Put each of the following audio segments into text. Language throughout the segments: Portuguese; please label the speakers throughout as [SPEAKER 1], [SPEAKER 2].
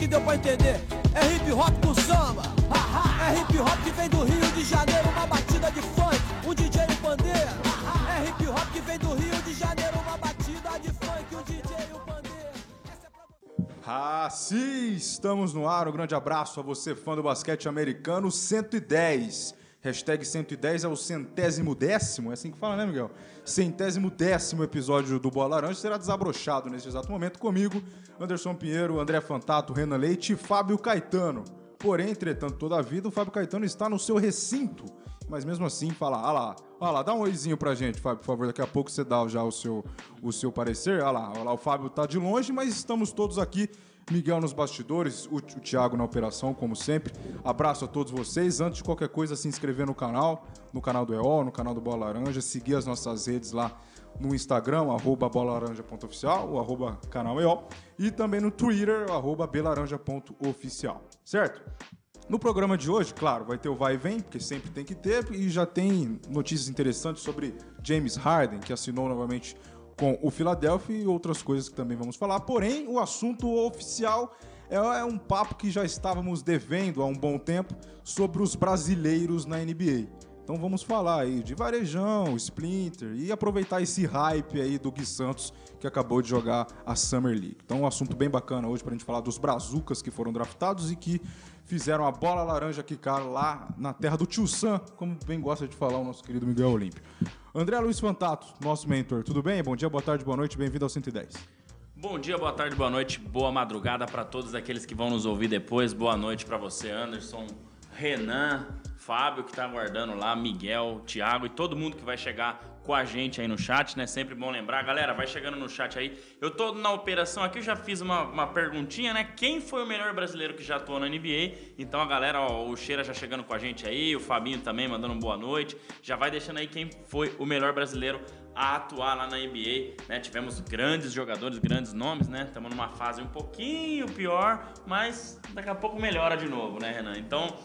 [SPEAKER 1] que deu pra entender. É hip hop com samba. É hip hop que vem do Rio de Janeiro, uma batida de funk, um DJ e pandeiro. É hip hop que vem do Rio de Janeiro, uma batida de funk, um DJ e um pandeiro. É.
[SPEAKER 2] Ah, sim, estamos no ar. Um grande abraço a você, fã do basquete americano 110. Hashtag 110 é o centésimo décimo, é assim que fala, né, Miguel? Centésimo décimo episódio do Boa Laranja será desabrochado neste exato momento comigo, Anderson Pinheiro, André Fantato, Renan Leite e Fábio Caetano. Porém, entretanto, toda a vida, o Fábio Caetano está no seu recinto. Mas mesmo assim, fala, ah lá, ah lá, dá um oizinho pra gente, Fábio, por favor. Daqui a pouco você dá já o seu, o seu parecer. Ah lá, ah lá, o Fábio tá de longe, mas estamos todos aqui. Miguel nos bastidores, o, o Thiago na operação, como sempre. Abraço a todos vocês. Antes de qualquer coisa, se inscrever no canal, no canal do EO, no canal do Bola Laranja, seguir as nossas redes lá no Instagram, arroba bolalaranja.oficial, o arroba canal EO, e também no Twitter, arroba belaranja.oficial, certo? No programa de hoje, claro, vai ter o vai e vem, porque sempre tem que ter, e já tem notícias interessantes sobre James Harden, que assinou novamente com o Philadelphia e outras coisas que também vamos falar. Porém, o assunto oficial é, é um papo que já estávamos devendo há um bom tempo sobre os brasileiros na NBA. Então vamos falar aí de Varejão, Splinter e aproveitar esse hype aí do Gui Santos que acabou de jogar a Summer League. Então um assunto bem bacana hoje pra gente falar dos brazucas que foram draftados e que fizeram a bola laranja quicar lá na terra do Tio Sam, como bem gosta de falar o nosso querido Miguel Olímpio. André Luiz Fantato, nosso mentor, tudo bem? Bom dia, boa tarde, boa noite, bem-vindo ao 110.
[SPEAKER 3] Bom dia, boa tarde, boa noite, boa madrugada para todos aqueles que vão nos ouvir depois. Boa noite para você, Anderson, Renan, Fábio que tá aguardando lá, Miguel, Thiago e todo mundo que vai chegar com a gente aí no chat, né? Sempre bom lembrar. Galera, vai chegando no chat aí. Eu tô na operação aqui, eu já fiz uma, uma perguntinha, né? Quem foi o melhor brasileiro que já atuou na NBA? Então a galera, ó, o Cheira já chegando com a gente aí, o Fabinho também mandando boa noite. Já vai deixando aí quem foi o melhor brasileiro a atuar lá na NBA, né? Tivemos grandes jogadores, grandes nomes, né? Estamos numa fase um pouquinho pior, mas daqui a pouco melhora de novo, né, Renan? Então,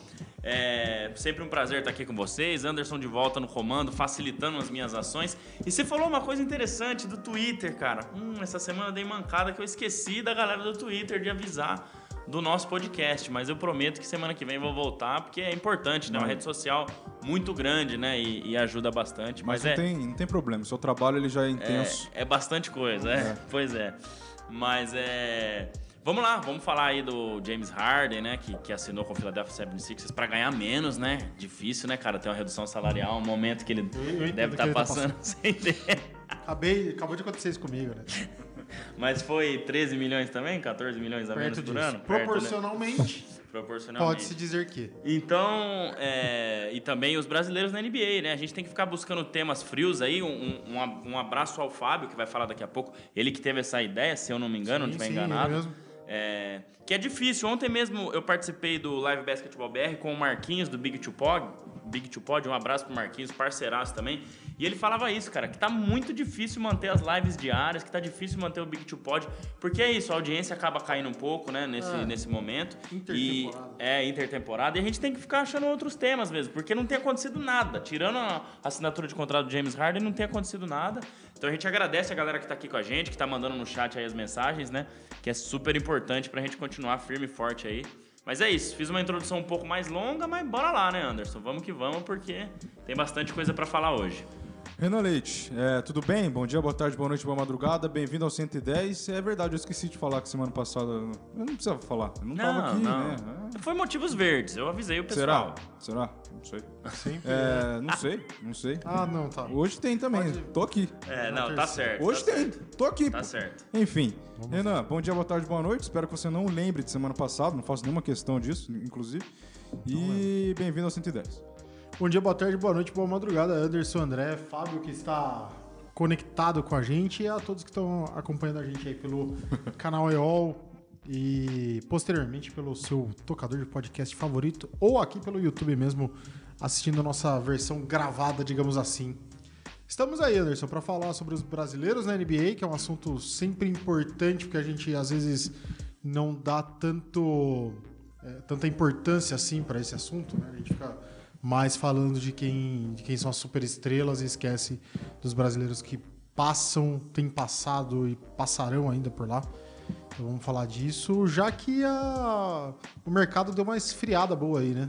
[SPEAKER 3] é sempre um prazer estar aqui com vocês. Anderson de volta no comando, facilitando as minhas ações. E você falou uma coisa interessante do Twitter, cara. Hum, essa semana eu dei mancada que eu esqueci da galera do Twitter de avisar do nosso podcast, mas eu prometo que semana que vem eu vou voltar, porque é importante, né? Uma rede social muito grande, né? E, e ajuda bastante.
[SPEAKER 2] Mas,
[SPEAKER 3] Mas,
[SPEAKER 2] não,
[SPEAKER 3] é,
[SPEAKER 2] tem, não tem problema, o seu trabalho ele já é
[SPEAKER 3] é,
[SPEAKER 2] intenso.
[SPEAKER 3] é bastante coisa, é. Pois é. Mas é. Vamos lá, vamos falar aí do James Harden, né? Que, que assinou com o Philadelphia 76ers para ganhar menos, né? Difícil, né, cara? Ter uma redução salarial, um momento que ele
[SPEAKER 4] Eu- eu
[SPEAKER 3] deve
[SPEAKER 4] que
[SPEAKER 3] estar
[SPEAKER 4] tá
[SPEAKER 3] passando sem ter.
[SPEAKER 4] Acabei, acabou de acontecer isso comigo, né?
[SPEAKER 3] Mas foi 13 milhões também? 14 milhões a menos
[SPEAKER 4] Perto
[SPEAKER 3] por
[SPEAKER 4] disso.
[SPEAKER 3] ano? Perto, né?
[SPEAKER 4] Proporcionalmente,
[SPEAKER 3] Proporcionalmente.
[SPEAKER 4] pode-se dizer que.
[SPEAKER 3] Então, é, e também os brasileiros na NBA, né? A gente tem que ficar buscando temas frios aí. Um, um, um- abraço ao Fábio, que vai falar daqui a pouco. Ele que teve essa ideia, se eu não me engano, não
[SPEAKER 4] Sim,
[SPEAKER 3] estiver
[SPEAKER 4] sim, ele
[SPEAKER 3] enganado.
[SPEAKER 4] mesmo.
[SPEAKER 3] É, que é difícil. Ontem mesmo eu participei do Live Basketball BR com o Marquinhos do Big Two Pod. Big Two Pod, um abraço pro Marquinhos, parceiraço também. E ele falava isso, cara, que tá muito difícil manter as lives diárias, que tá difícil manter o Big Two Pod, porque é isso, a audiência acaba caindo um pouco, né, nesse,
[SPEAKER 4] É.
[SPEAKER 3] nesse momento. E
[SPEAKER 4] Intertemporada.
[SPEAKER 3] é intertemporada e a gente tem que ficar achando outros temas mesmo, porque não tem acontecido nada. Tirando a assinatura de contrato do James Harden, não tem acontecido nada. Então a gente agradece a galera que tá aqui com a gente, que tá mandando no chat aí as mensagens, né? Que é super importante pra gente continuar firme e forte aí. Mas é isso, fiz uma introdução um pouco mais longa, mas bora lá, né, Anderson? Vamos que vamos, porque tem bastante coisa pra falar hoje.
[SPEAKER 2] Renan Leite, é, tudo bem? Bom dia, boa tarde, boa noite, boa madrugada. Bem-vindo ao 110. É verdade, eu esqueci de falar que semana passada. Eu não precisava falar. Eu não, tava aqui,
[SPEAKER 3] não.
[SPEAKER 2] né?
[SPEAKER 3] Foi motivos verdes, eu avisei o
[SPEAKER 2] É.
[SPEAKER 3] pessoal.
[SPEAKER 2] Será? Será? Não sei.
[SPEAKER 4] Sempre.
[SPEAKER 2] É, não sei, não sei.
[SPEAKER 4] Ah, não, tá.
[SPEAKER 2] Hoje tem também.
[SPEAKER 4] Pode-
[SPEAKER 2] Tô aqui.
[SPEAKER 3] É, não, tá certo.
[SPEAKER 2] Hoje
[SPEAKER 3] tá
[SPEAKER 2] tem.
[SPEAKER 3] certo.
[SPEAKER 2] Tô aqui.
[SPEAKER 3] Tá
[SPEAKER 2] pô.
[SPEAKER 3] certo.
[SPEAKER 2] Enfim, Renan, bom dia, boa tarde, boa noite. Espero que você não lembre de semana passada, não faço nenhuma questão disso, inclusive. E bem-vindo ao 110.
[SPEAKER 4] Bom dia, boa tarde, boa noite, boa madrugada. Anderson, André, Fábio que está conectado com a gente e a todos que estão acompanhando a gente aí pelo canal EOL e posteriormente pelo seu tocador de podcast favorito ou aqui pelo YouTube mesmo assistindo a nossa versão gravada, digamos assim. Estamos aí, Anderson, para falar sobre os brasileiros na NBA, que é um assunto sempre importante, porque a gente às vezes não dá tanto é, tanta importância assim para esse assunto, né? A gente fica mais falando de quem, de quem são as superestrelas e esquece dos brasileiros que passam, têm passado e passarão ainda por lá. Então vamos falar disso, já que a... o mercado deu uma esfriada boa aí, né?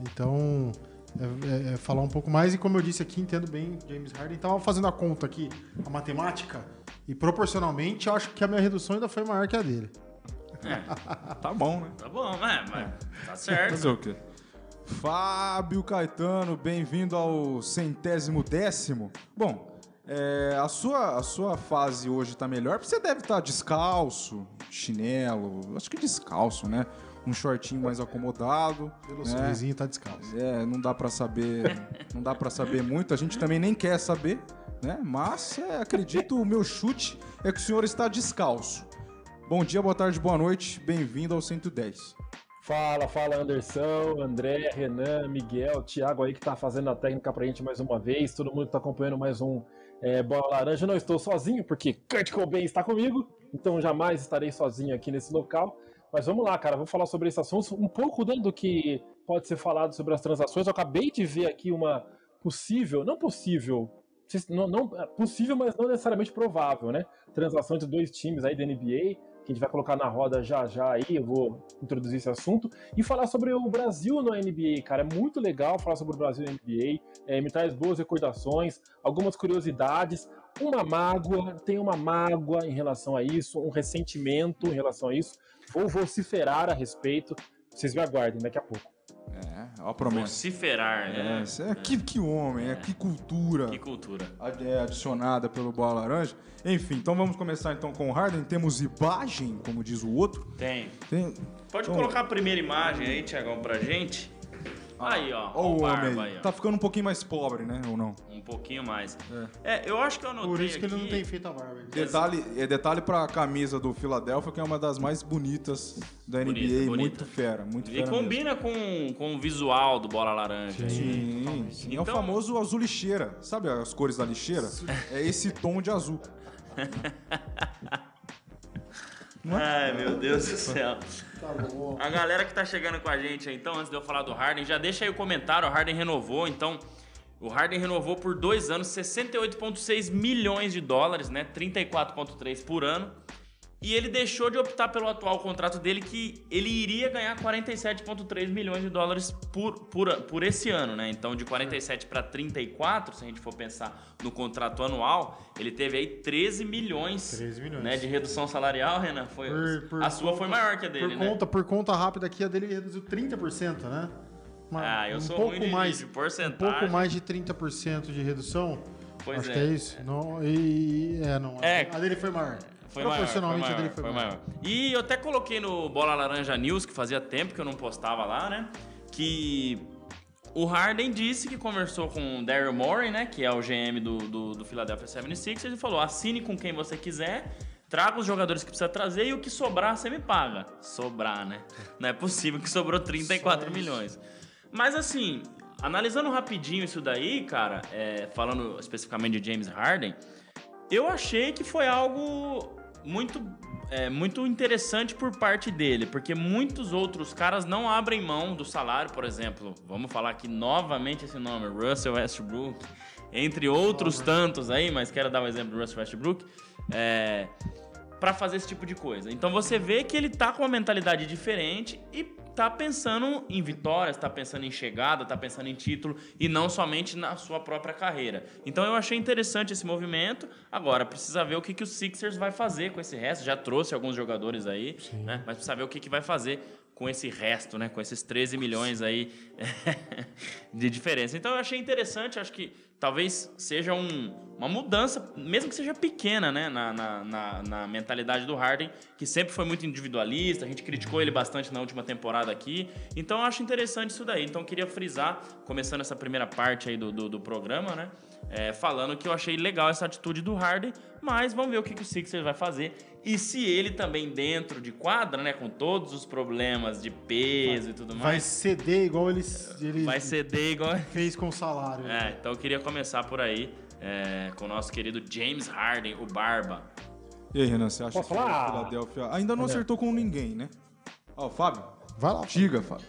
[SPEAKER 4] Então, é, é- é falar um pouco mais. E como eu disse aqui, entendo bem James Harden. Tava fazendo a conta aqui, a matemática, e proporcionalmente, eu acho que a minha redução ainda foi maior que a dele.
[SPEAKER 2] Tá bom, né?
[SPEAKER 3] Tá bom, é, mas tá certo.
[SPEAKER 2] Fazer o quê? Fábio Caetano, bem-vindo ao centésimo décimo. Bom, é, a, sua, a sua fase hoje tá melhor, porque você deve estar descalço, chinelo, acho que descalço, né? Um shortinho mais acomodado.
[SPEAKER 4] Pelo
[SPEAKER 2] né?
[SPEAKER 4] sorrisinho tá descalço.
[SPEAKER 2] É, não dá pra saber, não dá para saber muito. A gente também nem quer saber, né? Mas é, acredito, o meu chute é que o senhor está descalço. Bom dia, boa tarde, boa noite. Bem-vindo ao 110.
[SPEAKER 5] Fala, fala Anderson, André, Renan, Miguel, Thiago aí que tá fazendo a técnica pra gente mais uma vez, todo mundo que tá acompanhando mais um é, Bola Laranja. Não estou sozinho, porque Kurt Cobain está comigo, então jamais estarei sozinho aqui nesse local. Mas vamos lá, cara, vou falar sobre esse assunto, um pouco dentro do que pode ser falado sobre as transações. Eu acabei de ver aqui uma possível, não possível, não, não- possível, mas não necessariamente provável, né? Transação entre dois times aí da NBA que a gente vai colocar na roda já já aí, eu vou introduzir esse assunto, e falar sobre o Brasil no NBA, cara, é muito legal falar sobre o Brasil no NBA, é, me traz boas recordações, algumas curiosidades, uma mágoa, tem uma mágoa em relação a isso, um ressentimento em relação a isso, vou vociferar a respeito, vocês me aguardem daqui a pouco.
[SPEAKER 2] Ó a promessa.
[SPEAKER 3] Vociferar, né?
[SPEAKER 2] É, isso é, que, que homem, é, que cultura
[SPEAKER 3] Que cultura.
[SPEAKER 2] é, adicionada pelo Bola Laranja. Enfim, então vamos começar então com o Harden. Temos imagem, como diz o outro.
[SPEAKER 3] Tem.
[SPEAKER 2] Tem...
[SPEAKER 3] Pode
[SPEAKER 2] Então-
[SPEAKER 3] colocar a primeira imagem aí, Tiagão, pra gente. Aí, ó.
[SPEAKER 2] Ó o homem aí. Tá ficando um pouquinho mais pobre, né? Ou não?
[SPEAKER 3] Um pouquinho mais. É. eu acho que eu anotei
[SPEAKER 4] Por isso que ele
[SPEAKER 3] aqui-
[SPEAKER 4] não tem feito a barba.
[SPEAKER 2] Detalhe, é detalhe pra camisa do Philadelphia, que é uma das mais bonitas da NBA.
[SPEAKER 3] Bonita, bonita.
[SPEAKER 2] Muito fera, muito
[SPEAKER 3] E
[SPEAKER 2] fera
[SPEAKER 3] combina com, com o visual do Bola Laranja.
[SPEAKER 2] Mesmo. Sim, sim. é o
[SPEAKER 3] Então-
[SPEAKER 2] famoso azul lixeira. Sabe as cores da lixeira? É esse tom de azul.
[SPEAKER 3] Ai, meu Deus do céu.
[SPEAKER 4] Tá bom.
[SPEAKER 3] A galera que tá chegando com a gente aí, então, antes de eu falar do Harden, já deixa aí o comentário. O Harden renovou, então. O Harden renovou por dois anos 68,6 milhões de dólares, né? 34,3 por ano. E ele deixou de optar pelo atual contrato dele, que ele iria ganhar 47,3 milhões de dólares por, por, por esse ano, né? Então, de 47 para 34, se a gente for pensar no contrato anual, ele teve aí 13 milhões,
[SPEAKER 4] 13 milhões.
[SPEAKER 3] Né, de redução salarial, Renan. Foi,
[SPEAKER 4] Por- por
[SPEAKER 3] a sua foi
[SPEAKER 4] conta-
[SPEAKER 3] maior que a dele,
[SPEAKER 4] por
[SPEAKER 3] né?
[SPEAKER 4] Conta, por conta rápida aqui, a dele reduziu 30%, né? Uma-
[SPEAKER 3] Ah, eu
[SPEAKER 4] um
[SPEAKER 3] sou
[SPEAKER 4] pouco
[SPEAKER 3] ruim de-
[SPEAKER 4] mais,
[SPEAKER 3] de
[SPEAKER 4] Um
[SPEAKER 3] porcentagem.
[SPEAKER 4] pouco mais de 30% de redução.
[SPEAKER 3] Pois
[SPEAKER 4] Acho
[SPEAKER 3] é.
[SPEAKER 4] que é isso. Não, e, é, não.
[SPEAKER 3] É.
[SPEAKER 4] A dele foi maior.
[SPEAKER 3] Foi maior, foi maior,
[SPEAKER 4] a dele foi,
[SPEAKER 3] foi
[SPEAKER 4] maior.
[SPEAKER 3] E eu até coloquei no Bola Laranja News, que fazia tempo que eu não postava lá, né? Que o Harden disse que conversou com o Daryl Morey, né? Que é o GM do, do, do Philadelphia 76ers e falou, assine com quem você quiser, traga os jogadores que precisa trazer e o que sobrar você me paga. Sobrar, né? Não é possível que sobrou 34
[SPEAKER 4] Só isso.
[SPEAKER 3] milhões. Mas assim, analisando rapidinho isso daí, cara, é, falando especificamente de James Harden, eu achei que foi algo muito, é, muito interessante por parte dele, porque muitos outros caras não abrem mão do salário, por exemplo. Vamos falar aqui novamente esse nome, Russell Westbrook, entre outros tantos aí, mas quero dar o exemplo do Russell Westbrook. É, para fazer esse tipo de coisa. Então você vê que ele tá com uma mentalidade diferente e tá pensando em vitórias, tá pensando em chegada, tá pensando em título e não somente na sua própria carreira. Então eu achei interessante esse movimento. Agora precisa ver o que, que o Sixers vai fazer com esse resto. Já trouxe alguns jogadores aí, né? Mas precisa ver o que, que vai fazer com esse resto, né? Com esses 13 milhões aí de diferença. Então eu achei interessante, acho que talvez seja um- uma mudança, mesmo que seja pequena, né? Na, na, na- na mentalidade do Harden, que sempre foi muito individualista, a gente criticou ele bastante na última temporada aqui. Então eu acho interessante isso daí. Então eu queria frisar, começando essa primeira parte aí do, do, do programa, né? É, falando que eu achei legal essa atitude do Harden, mas vamos ver o que, que o Sixers vai fazer. E se ele também dentro de quadra, né? Com todos os problemas de peso e tudo
[SPEAKER 4] Vai
[SPEAKER 3] mais,
[SPEAKER 4] ceder igual ele, ele
[SPEAKER 3] vai ceder igual.
[SPEAKER 4] fez com o salário.
[SPEAKER 3] É, então eu queria começar por aí é, com o nosso querido James Harden, o Barba.
[SPEAKER 2] E aí, Renan, você acha
[SPEAKER 5] Posso
[SPEAKER 2] que
[SPEAKER 5] falar?
[SPEAKER 2] o Philadelphia ainda não acertou com ninguém, né? Ó, Fábio,
[SPEAKER 4] Vai lá.
[SPEAKER 2] diga, Fábio.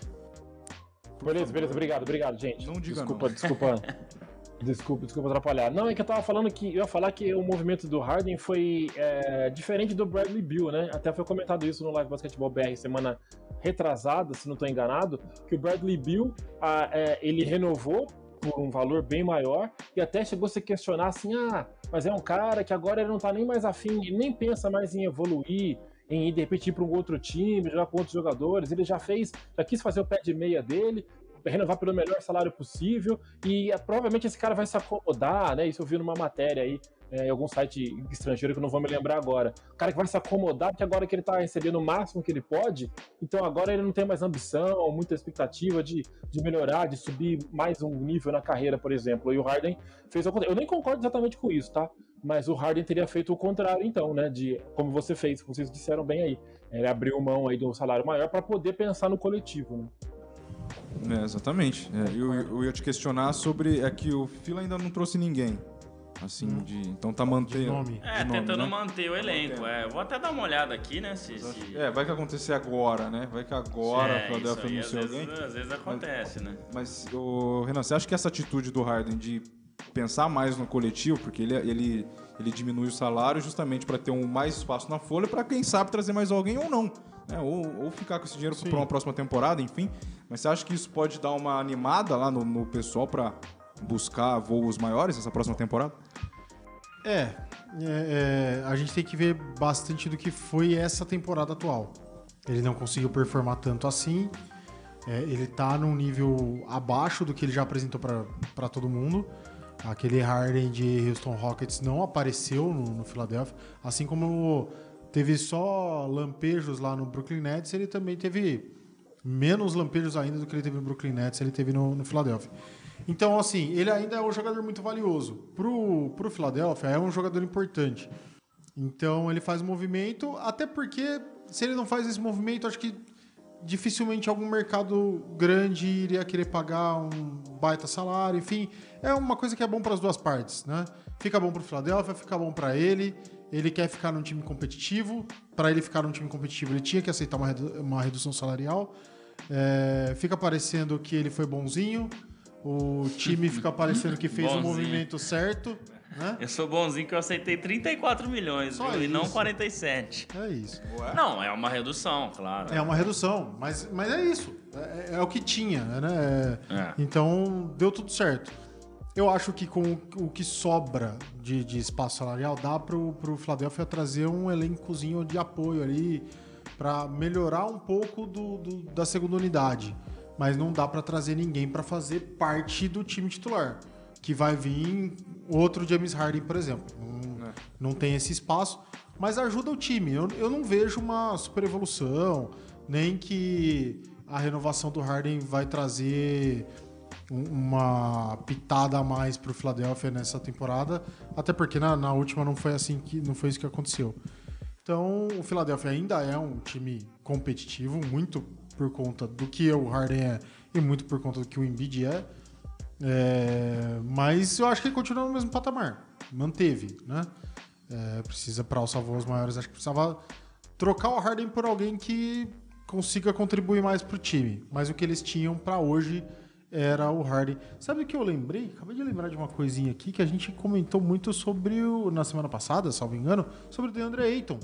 [SPEAKER 5] Beleza, beleza, obrigado, obrigado, gente.
[SPEAKER 2] Não diga
[SPEAKER 5] desculpa,
[SPEAKER 2] não.
[SPEAKER 5] desculpa. Desculpa, desculpa atrapalhar. Não, é que eu tava falando que eu ia falar que o movimento do Harden foi é, diferente do Bradley Bill, né? Até foi comentado isso no Live Basketball BR semana retrasada, se não estou enganado, que o Bradley Bill a, é, ele renovou por um valor bem maior e até chegou a se questionar assim, ah, mas é um cara que agora ele não tá nem mais afim, ele nem pensa mais em evoluir, em ir de repente ir para um outro time, jogar com outros jogadores. Ele já fez, já quis fazer o pé de meia dele, renovar pelo melhor salário possível e é, provavelmente esse cara vai se acomodar, né? Isso eu vi numa matéria aí é, em algum site estrangeiro que eu não vou me lembrar agora. O cara que vai se acomodar porque agora que ele tá recebendo o máximo que ele pode, então agora ele não tem mais ambição, muita expectativa de, de melhorar, de subir mais um nível na carreira, por exemplo. E o Harden fez o contrário. Eu nem concordo exatamente com isso, tá? Mas o Harden teria feito o contrário, então, né? De como você fez, vocês disseram bem aí. Ele abriu mão aí um salário maior para poder pensar no coletivo, né?
[SPEAKER 2] É, exatamente. É, eu, eu ia te questionar sobre. É que o Fila ainda não trouxe ninguém. Assim, de. Então tá mantendo.
[SPEAKER 4] nome.
[SPEAKER 3] É,
[SPEAKER 2] de nome,
[SPEAKER 3] tentando
[SPEAKER 2] né?
[SPEAKER 3] manter o elenco.
[SPEAKER 2] Mantendo.
[SPEAKER 3] É, vou até dar uma olhada aqui, né? Se, se...
[SPEAKER 2] É, vai que acontecer agora, né? Vai que agora a
[SPEAKER 3] É, isso
[SPEAKER 2] Philadelphia anunciou alguém.
[SPEAKER 3] às vezes acontece, né?
[SPEAKER 2] Mas, ô, Renan, você acha que essa atitude do Harden de pensar mais no coletivo, porque ele, ele, ele diminui o salário justamente para ter um mais espaço na folha, para quem sabe trazer mais alguém ou não, né? Ou, ou ficar com esse dinheiro para uma próxima temporada, enfim. Mas você acha que isso pode dar uma animada lá no, no pessoal para buscar voos maiores essa próxima temporada?
[SPEAKER 4] É, é, é, a gente tem que ver bastante do que foi essa temporada atual. Ele não conseguiu performar tanto assim. é, ele tá num nível abaixo do que ele já apresentou para todo mundo. Aquele Harden de Houston Rockets não apareceu no, no Philadelphia. Assim como teve só lampejos lá no Brooklyn Nets, ele também teve menos lampejos ainda do que ele teve no Brooklyn Nets, ele teve no, no Philadelphia. Então, assim, ele ainda é um jogador muito valioso. Pro, pro Philadelphia, é um jogador importante. Então, ele faz movimento, até porque se ele não faz esse movimento, acho que dificilmente algum mercado grande iria querer pagar um baita salário, enfim, é uma coisa que é bom para as duas partes, né? Fica bom para o Philadelphia, fica bom para ele. Ele quer ficar num time competitivo. Para ele ficar num time competitivo, ele tinha que aceitar uma, redu- uma redução salarial. É, fica parecendo que ele foi bonzinho. O time fica parecendo que fez o
[SPEAKER 3] Bonzinho.
[SPEAKER 4] movimento certo, né?
[SPEAKER 3] Eu sou bonzinho que eu aceitei 34 milhões, viu? E não
[SPEAKER 4] isso.
[SPEAKER 3] 47.
[SPEAKER 4] É isso.
[SPEAKER 3] Não, é uma redução, claro.
[SPEAKER 4] É uma redução, mas, mas é isso. É, é o que tinha, né?
[SPEAKER 3] É.
[SPEAKER 4] Então deu tudo certo. Eu acho que com o que sobra de, de espaço salarial, dá pro, pro Philadelphia trazer um elencozinho de apoio ali para melhorar um pouco do, do- da segunda unidade. Mas não dá para trazer ninguém para fazer parte do time titular. Que vai vir outro James Harden, por exemplo. Não, não tem esse espaço, mas ajuda o time. Eu, eu não vejo uma super evolução, nem que a renovação do Harden vai trazer um- uma pitada a mais pro Philadelphia nessa temporada, até porque na, na última não foi assim que não foi isso que aconteceu. Então, o Philadelphia ainda é um time competitivo, muito por conta do que o Harden é e muito por conta do que o Embiid é. É, mas eu acho que ele continua no mesmo patamar. Manteve, né? É, precisa para alçar voos maiores. Acho que precisava trocar o Harden por alguém que consiga contribuir mais pro time. Mas o que eles tinham para hoje era o Harden. Sabe o que eu lembrei? Acabei de lembrar de uma coisinha aqui que a gente comentou muito sobre o na semana passada, salvo engano, sobre o DeAndre Ayton.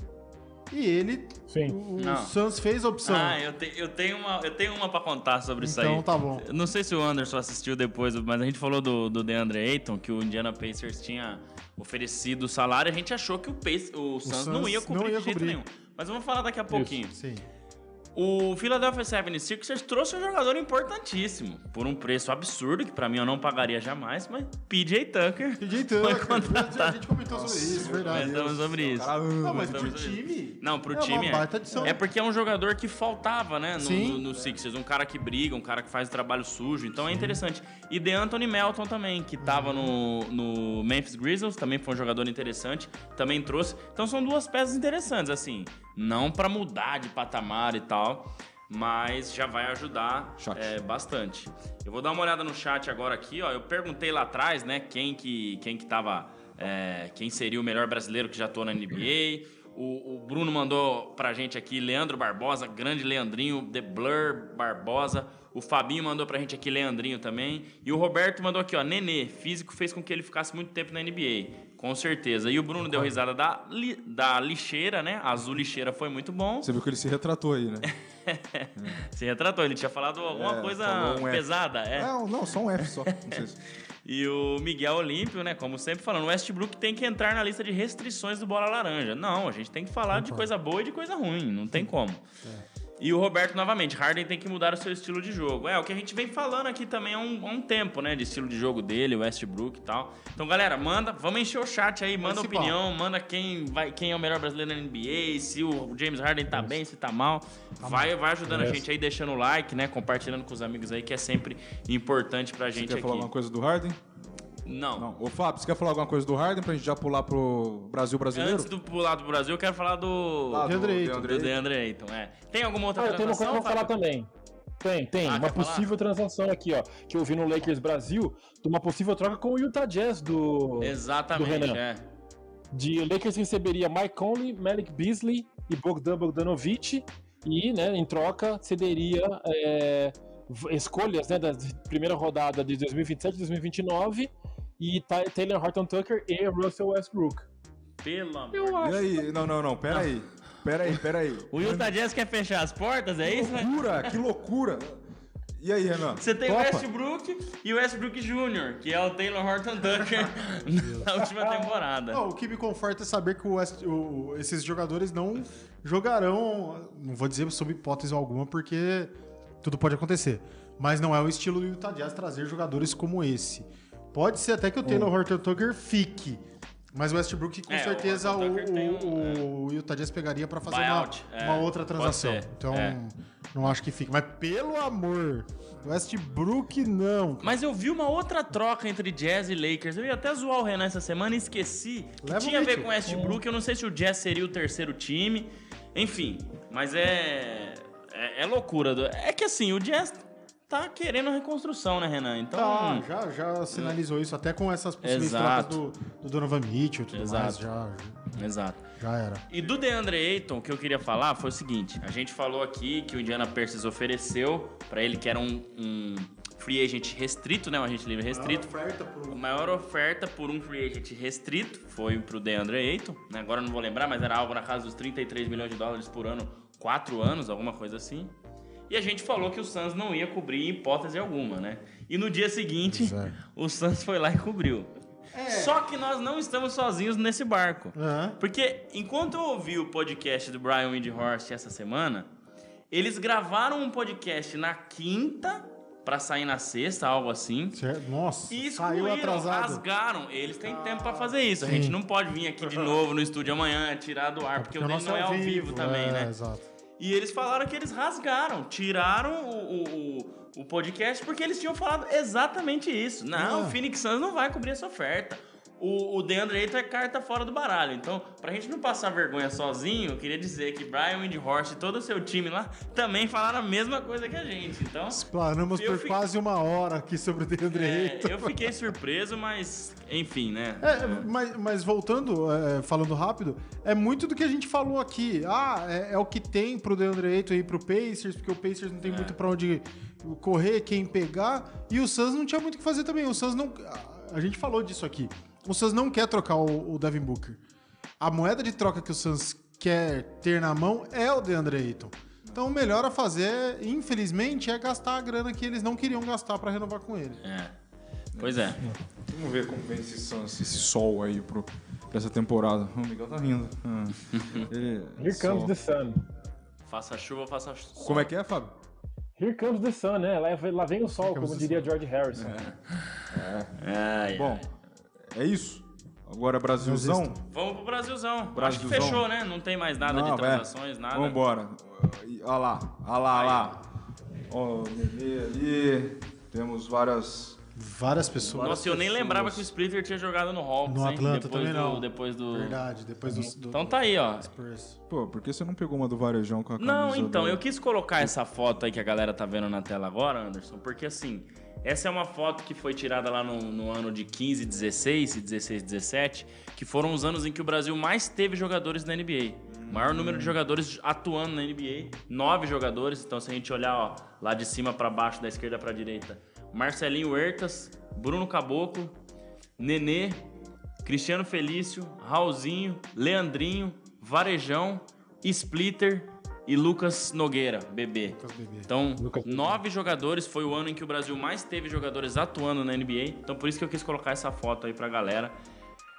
[SPEAKER 4] E ele,
[SPEAKER 5] Sim.
[SPEAKER 4] o, o
[SPEAKER 3] Não.
[SPEAKER 4] Suns fez a opção.
[SPEAKER 3] Ah, eu, te- eu tenho uma, eu tenho uma pra contar sobre isso aí.
[SPEAKER 4] Então tá bom.
[SPEAKER 3] Não sei se o Anderson assistiu depois, mas a gente falou do, do DeAndre Ayton, que o Indiana Pacers tinha oferecido o salário. A gente achou que o, Pace, o, Suns não
[SPEAKER 4] Suns
[SPEAKER 3] ia cobrir
[SPEAKER 4] não ia
[SPEAKER 3] de jeito
[SPEAKER 4] cobrir.
[SPEAKER 3] nenhum. Mas vamos falar daqui a pouquinho.
[SPEAKER 4] Sim.
[SPEAKER 3] O Philadelphia 76ers trouxe um jogador importantíssimo, por um preço absurdo, que pra mim eu não pagaria jamais, mas PJ Tucker
[SPEAKER 4] PJ
[SPEAKER 3] foi
[SPEAKER 4] Tucker,
[SPEAKER 3] contratado.
[SPEAKER 4] a gente comentou sobre isso, verdade.
[SPEAKER 3] Comentamos sobre isso.
[SPEAKER 4] Não, mas pro time.
[SPEAKER 3] Não, pro
[SPEAKER 4] é
[SPEAKER 3] time é. É porque é um jogador que faltava, né, no,
[SPEAKER 4] Sim.
[SPEAKER 3] no, no Sixers. Um cara que briga, um cara que faz o trabalho sujo. Então é interessante. E de Anthony Melton também, que tava no, no Memphis Grizzlies, também foi um jogador interessante. Também trouxe. Então são duas peças interessantes, assim. Não pra mudar de patamar e tal. Mas já vai ajudar é, bastante. Eu vou dar uma olhada no chat agora aqui, ó. Eu perguntei lá atrás, né, quem que, quem que tava. é, quem seria o melhor brasileiro que já atuou na NBA. O, o Bruno mandou pra gente aqui Leandro Barbosa, grande Leandrinho, The Blur Barbosa. O Fabinho mandou pra gente aqui Leandrinho também. E o Roberto mandou aqui, ó, Nenê, físico fez com que ele ficasse muito tempo na NBA. Com certeza. E o Bruno deu risada da, li- da lixeira, né? A azul lixeira foi muito bom.
[SPEAKER 2] Você viu que ele se retratou aí, né?
[SPEAKER 3] Se retratou, ele tinha falado alguma
[SPEAKER 2] É,
[SPEAKER 3] coisa
[SPEAKER 2] um F.
[SPEAKER 3] pesada. É.
[SPEAKER 2] Não, não, só um F só. Se-
[SPEAKER 3] E o Miguel Olímpio, né? Como sempre falando, o Westbrook tem que entrar na lista de restrições do Bola Laranja. Não, a gente tem que falar de coisa boa e de coisa ruim, não tem como. E o Roberto, novamente, Harden tem que mudar o seu estilo de jogo. É, o que a gente vem falando aqui também há um, há um tempo, né? De estilo de jogo dele, o Westbrook e tal. Então, galera, manda, vamos encher o chat aí, manda
[SPEAKER 4] Esse
[SPEAKER 3] opinião, manda quem, vai, quem é o melhor brasileiro na NBA, se o James Harden tá bem, se tá mal. Vai, vai ajudando a
[SPEAKER 5] Isso.
[SPEAKER 3] gente aí, deixando o like, né? Compartilhando com os amigos aí, que é sempre importante pra
[SPEAKER 2] Você
[SPEAKER 3] gente
[SPEAKER 2] quer
[SPEAKER 3] aqui.
[SPEAKER 2] falar alguma coisa do Harden?
[SPEAKER 3] Não.
[SPEAKER 2] Não. Ô, Fábio, você quer falar alguma coisa do Harden pra gente já pular pro Brasil brasileiro?
[SPEAKER 3] Antes do pular do Brasil, eu quero falar do.
[SPEAKER 2] Ah, do
[SPEAKER 4] DeAndre Ayton.
[SPEAKER 3] do DeAndre Ayton, é. Tem alguma outra
[SPEAKER 5] Ah, eu tenho uma coisa
[SPEAKER 3] transação?
[SPEAKER 5] pra falar também. Tem, tem.
[SPEAKER 3] Ah,
[SPEAKER 5] uma
[SPEAKER 3] quer falar?
[SPEAKER 5] possível transação aqui, ó. Que eu vi no Lakers Brasil, de uma possível troca com o Utah Jazz do.
[SPEAKER 3] Exatamente,
[SPEAKER 5] do Renan.
[SPEAKER 3] é.
[SPEAKER 5] De Lakers receberia Mike Conley, Malik Beasley e Bogdan Bogdanovic. E, né, em troca, cederia é, escolhas né, da primeira rodada de 2027 e 2029. E Taylor Horton Tucker e Russell Westbrook.
[SPEAKER 3] Pelo amor.
[SPEAKER 5] Eu
[SPEAKER 2] E
[SPEAKER 5] acho.
[SPEAKER 2] aí? Não, não, não, pera aí. Pera aí, pera aí.
[SPEAKER 3] O Utah Jazz quer fechar as portas, é isso, né?
[SPEAKER 2] Loucura, que loucura. E aí, Renan?
[SPEAKER 3] Você tem o? Westbrook e o Westbrook Jr., que é o Taylor Horton Tucker na última temporada.
[SPEAKER 4] Não, o que me conforta é saber que o West- o- esses jogadores não jogarão, não vou dizer sob hipótese alguma, porque tudo pode acontecer. Mas não é o estilo do Utah Jazz trazer jogadores como esse. Pode ser até que o Taylor Horton Tucker fique. Mas o Westbrook, com
[SPEAKER 3] É, o
[SPEAKER 4] certeza, o,
[SPEAKER 3] tem um,
[SPEAKER 4] o- o Utah Jazz pegaria pra fazer uma,
[SPEAKER 3] Buyout, é,
[SPEAKER 4] uma outra transação. Então,
[SPEAKER 3] é.
[SPEAKER 4] não acho que fique. Mas pelo amor, Westbrook não.
[SPEAKER 3] Mas eu vi uma outra troca entre Jazz e Lakers. Eu ia até zoar o Renan essa semana e esqueci. Que
[SPEAKER 4] Leva o
[SPEAKER 3] tinha a ver com o Westbrook. Eu não sei se o Jazz seria o terceiro time. Enfim, mas é. É, é loucura. do- É que assim, o Jazz tá querendo reconstrução, né, Renan? Então.
[SPEAKER 4] Tá, já, já sinalizou isso, até com essas possíveis
[SPEAKER 3] Exato.
[SPEAKER 4] trocas do, do Donovan Mitchell e tudo
[SPEAKER 3] Exato.
[SPEAKER 4] mais. Já,
[SPEAKER 3] Exato.
[SPEAKER 4] já era.
[SPEAKER 3] E do DeAndre Ayton, o que eu queria falar foi o seguinte: a gente falou aqui que o Indiana Pacers ofereceu pra ele que era um, um free agent restrito, né? Um agente livre restrito. A maior oferta por um free agent restrito foi pro DeAndre Ayton, né? Agora eu não vou lembrar, mas era algo na casa dos 33 milhões de dólares por ano, quatro anos, alguma coisa assim. E a gente falou que o Suns não ia cobrir em hipótese alguma, né? E no dia seguinte,
[SPEAKER 4] é.
[SPEAKER 3] o Suns foi lá e cobriu. Só que nós não estamos sozinhos nesse barco.
[SPEAKER 4] Aham.
[SPEAKER 3] Porque enquanto eu ouvi o podcast do Brian Windhorst essa semana, eles gravaram um podcast na quinta pra sair na sexta, algo assim.
[SPEAKER 4] Certo? Nossa,
[SPEAKER 3] E
[SPEAKER 4] saiu atrasado.
[SPEAKER 3] rasgaram. Eles têm tempo pra fazer isso. A gente não pode vir aqui de novo no estúdio amanhã, tirar do ar, porque, o dele
[SPEAKER 4] nosso
[SPEAKER 3] não é ao vivo, também,
[SPEAKER 4] é,
[SPEAKER 3] né?
[SPEAKER 4] Exato.
[SPEAKER 3] E eles falaram que eles rasgaram, tiraram o, o, o- podcast porque eles tinham falado exatamente isso. Não,
[SPEAKER 4] Ah.
[SPEAKER 3] o Phoenix Suns não vai cobrir essa oferta. O, o DeAndre Ayton é carta fora do baralho. Então, pra gente não passar vergonha sozinho, eu queria dizer que Brian Windhorst e todo o seu time lá também falaram a mesma coisa que a gente. Então,
[SPEAKER 4] Explanamos por
[SPEAKER 3] fi-
[SPEAKER 4] quase uma hora aqui sobre o Deandre
[SPEAKER 3] é,
[SPEAKER 4] Ayton.
[SPEAKER 3] eu fiquei surpreso, mas enfim, né?
[SPEAKER 4] É, mas, mas voltando, é, falando rápido, é muito do que a gente falou aqui. Ah, é, é o que tem pro Deandre Ayton e pro Pacers, porque o Pacers não tem muito pra onde correr, quem pegar. E o Suns não tinha muito o que fazer também. O Suns não... A gente falou disso aqui. O Suns não quer trocar o, o Devin Booker. A moeda de troca que o Suns quer ter na mão é o Deandre Ayton. Então o melhor a fazer, infelizmente, é gastar a grana que eles não queriam gastar pra renovar com ele.
[SPEAKER 3] É. Pois é.
[SPEAKER 2] Vamos ver como vem esse, Suns, esse sol aí pro, pra essa temporada. O Miguel tá rindo. Ah. Ele-
[SPEAKER 5] Here comes
[SPEAKER 2] sol.
[SPEAKER 5] the sun.
[SPEAKER 3] Faça chuva, faça sol.
[SPEAKER 2] Como é que é, Fábio?
[SPEAKER 5] Here comes the sun, né? Lá, lá vem o sol,
[SPEAKER 4] comes
[SPEAKER 5] como diria George Harrison.
[SPEAKER 3] Ai,
[SPEAKER 2] Bom,
[SPEAKER 3] ai.
[SPEAKER 2] É isso. Agora Brasilzão.
[SPEAKER 3] Vamos pro Brasilzão. Acho que
[SPEAKER 2] Brasilzão.
[SPEAKER 3] fechou, né? Não tem mais nada de
[SPEAKER 2] Não,
[SPEAKER 3] transações,
[SPEAKER 2] é.
[SPEAKER 3] nada.
[SPEAKER 2] Vambora. Olha lá, olha lá, olha lá. Ó, o Nenê ali. Temos várias.
[SPEAKER 4] Várias pessoas.
[SPEAKER 3] Nossa, eu nem
[SPEAKER 2] pessoas.
[SPEAKER 3] lembrava que o Splitter tinha jogado no Hawks,
[SPEAKER 4] No
[SPEAKER 3] hein?
[SPEAKER 4] Atlanta
[SPEAKER 3] depois
[SPEAKER 4] também
[SPEAKER 3] do,
[SPEAKER 4] não.
[SPEAKER 3] Depois do...
[SPEAKER 4] Verdade, depois do, do
[SPEAKER 3] Então tá aí, ó.
[SPEAKER 4] Spurs.
[SPEAKER 2] Pô, por que você não pegou uma do Varejão com a camisa
[SPEAKER 3] Não, então,
[SPEAKER 2] do-
[SPEAKER 3] eu quis colocar essa foto aí que a galera tá vendo na tela agora, Anderson, porque assim, Essa é uma foto que foi tirada lá no, no ano de 15, 16 e 16, 17, que foram os anos em que o Brasil mais teve jogadores na NBA. O maior número de jogadores atuando na NBA, nove jogadores. Então, se a gente olhar ó, lá de cima para baixo, da esquerda para direita, Marcelinho Huertas, Bruno Caboclo, Nenê, Cristiano Felício, Raulzinho, Leandrinho, Varejão, Splitter e Lucas Nogueira, bebê.
[SPEAKER 4] Lucas Bebê.
[SPEAKER 3] Então,
[SPEAKER 5] Lucas
[SPEAKER 3] nove jogadores foi o ano em que o Brasil mais teve jogadores atuando na NBA. Então, por isso que eu quis colocar essa foto aí pra galera.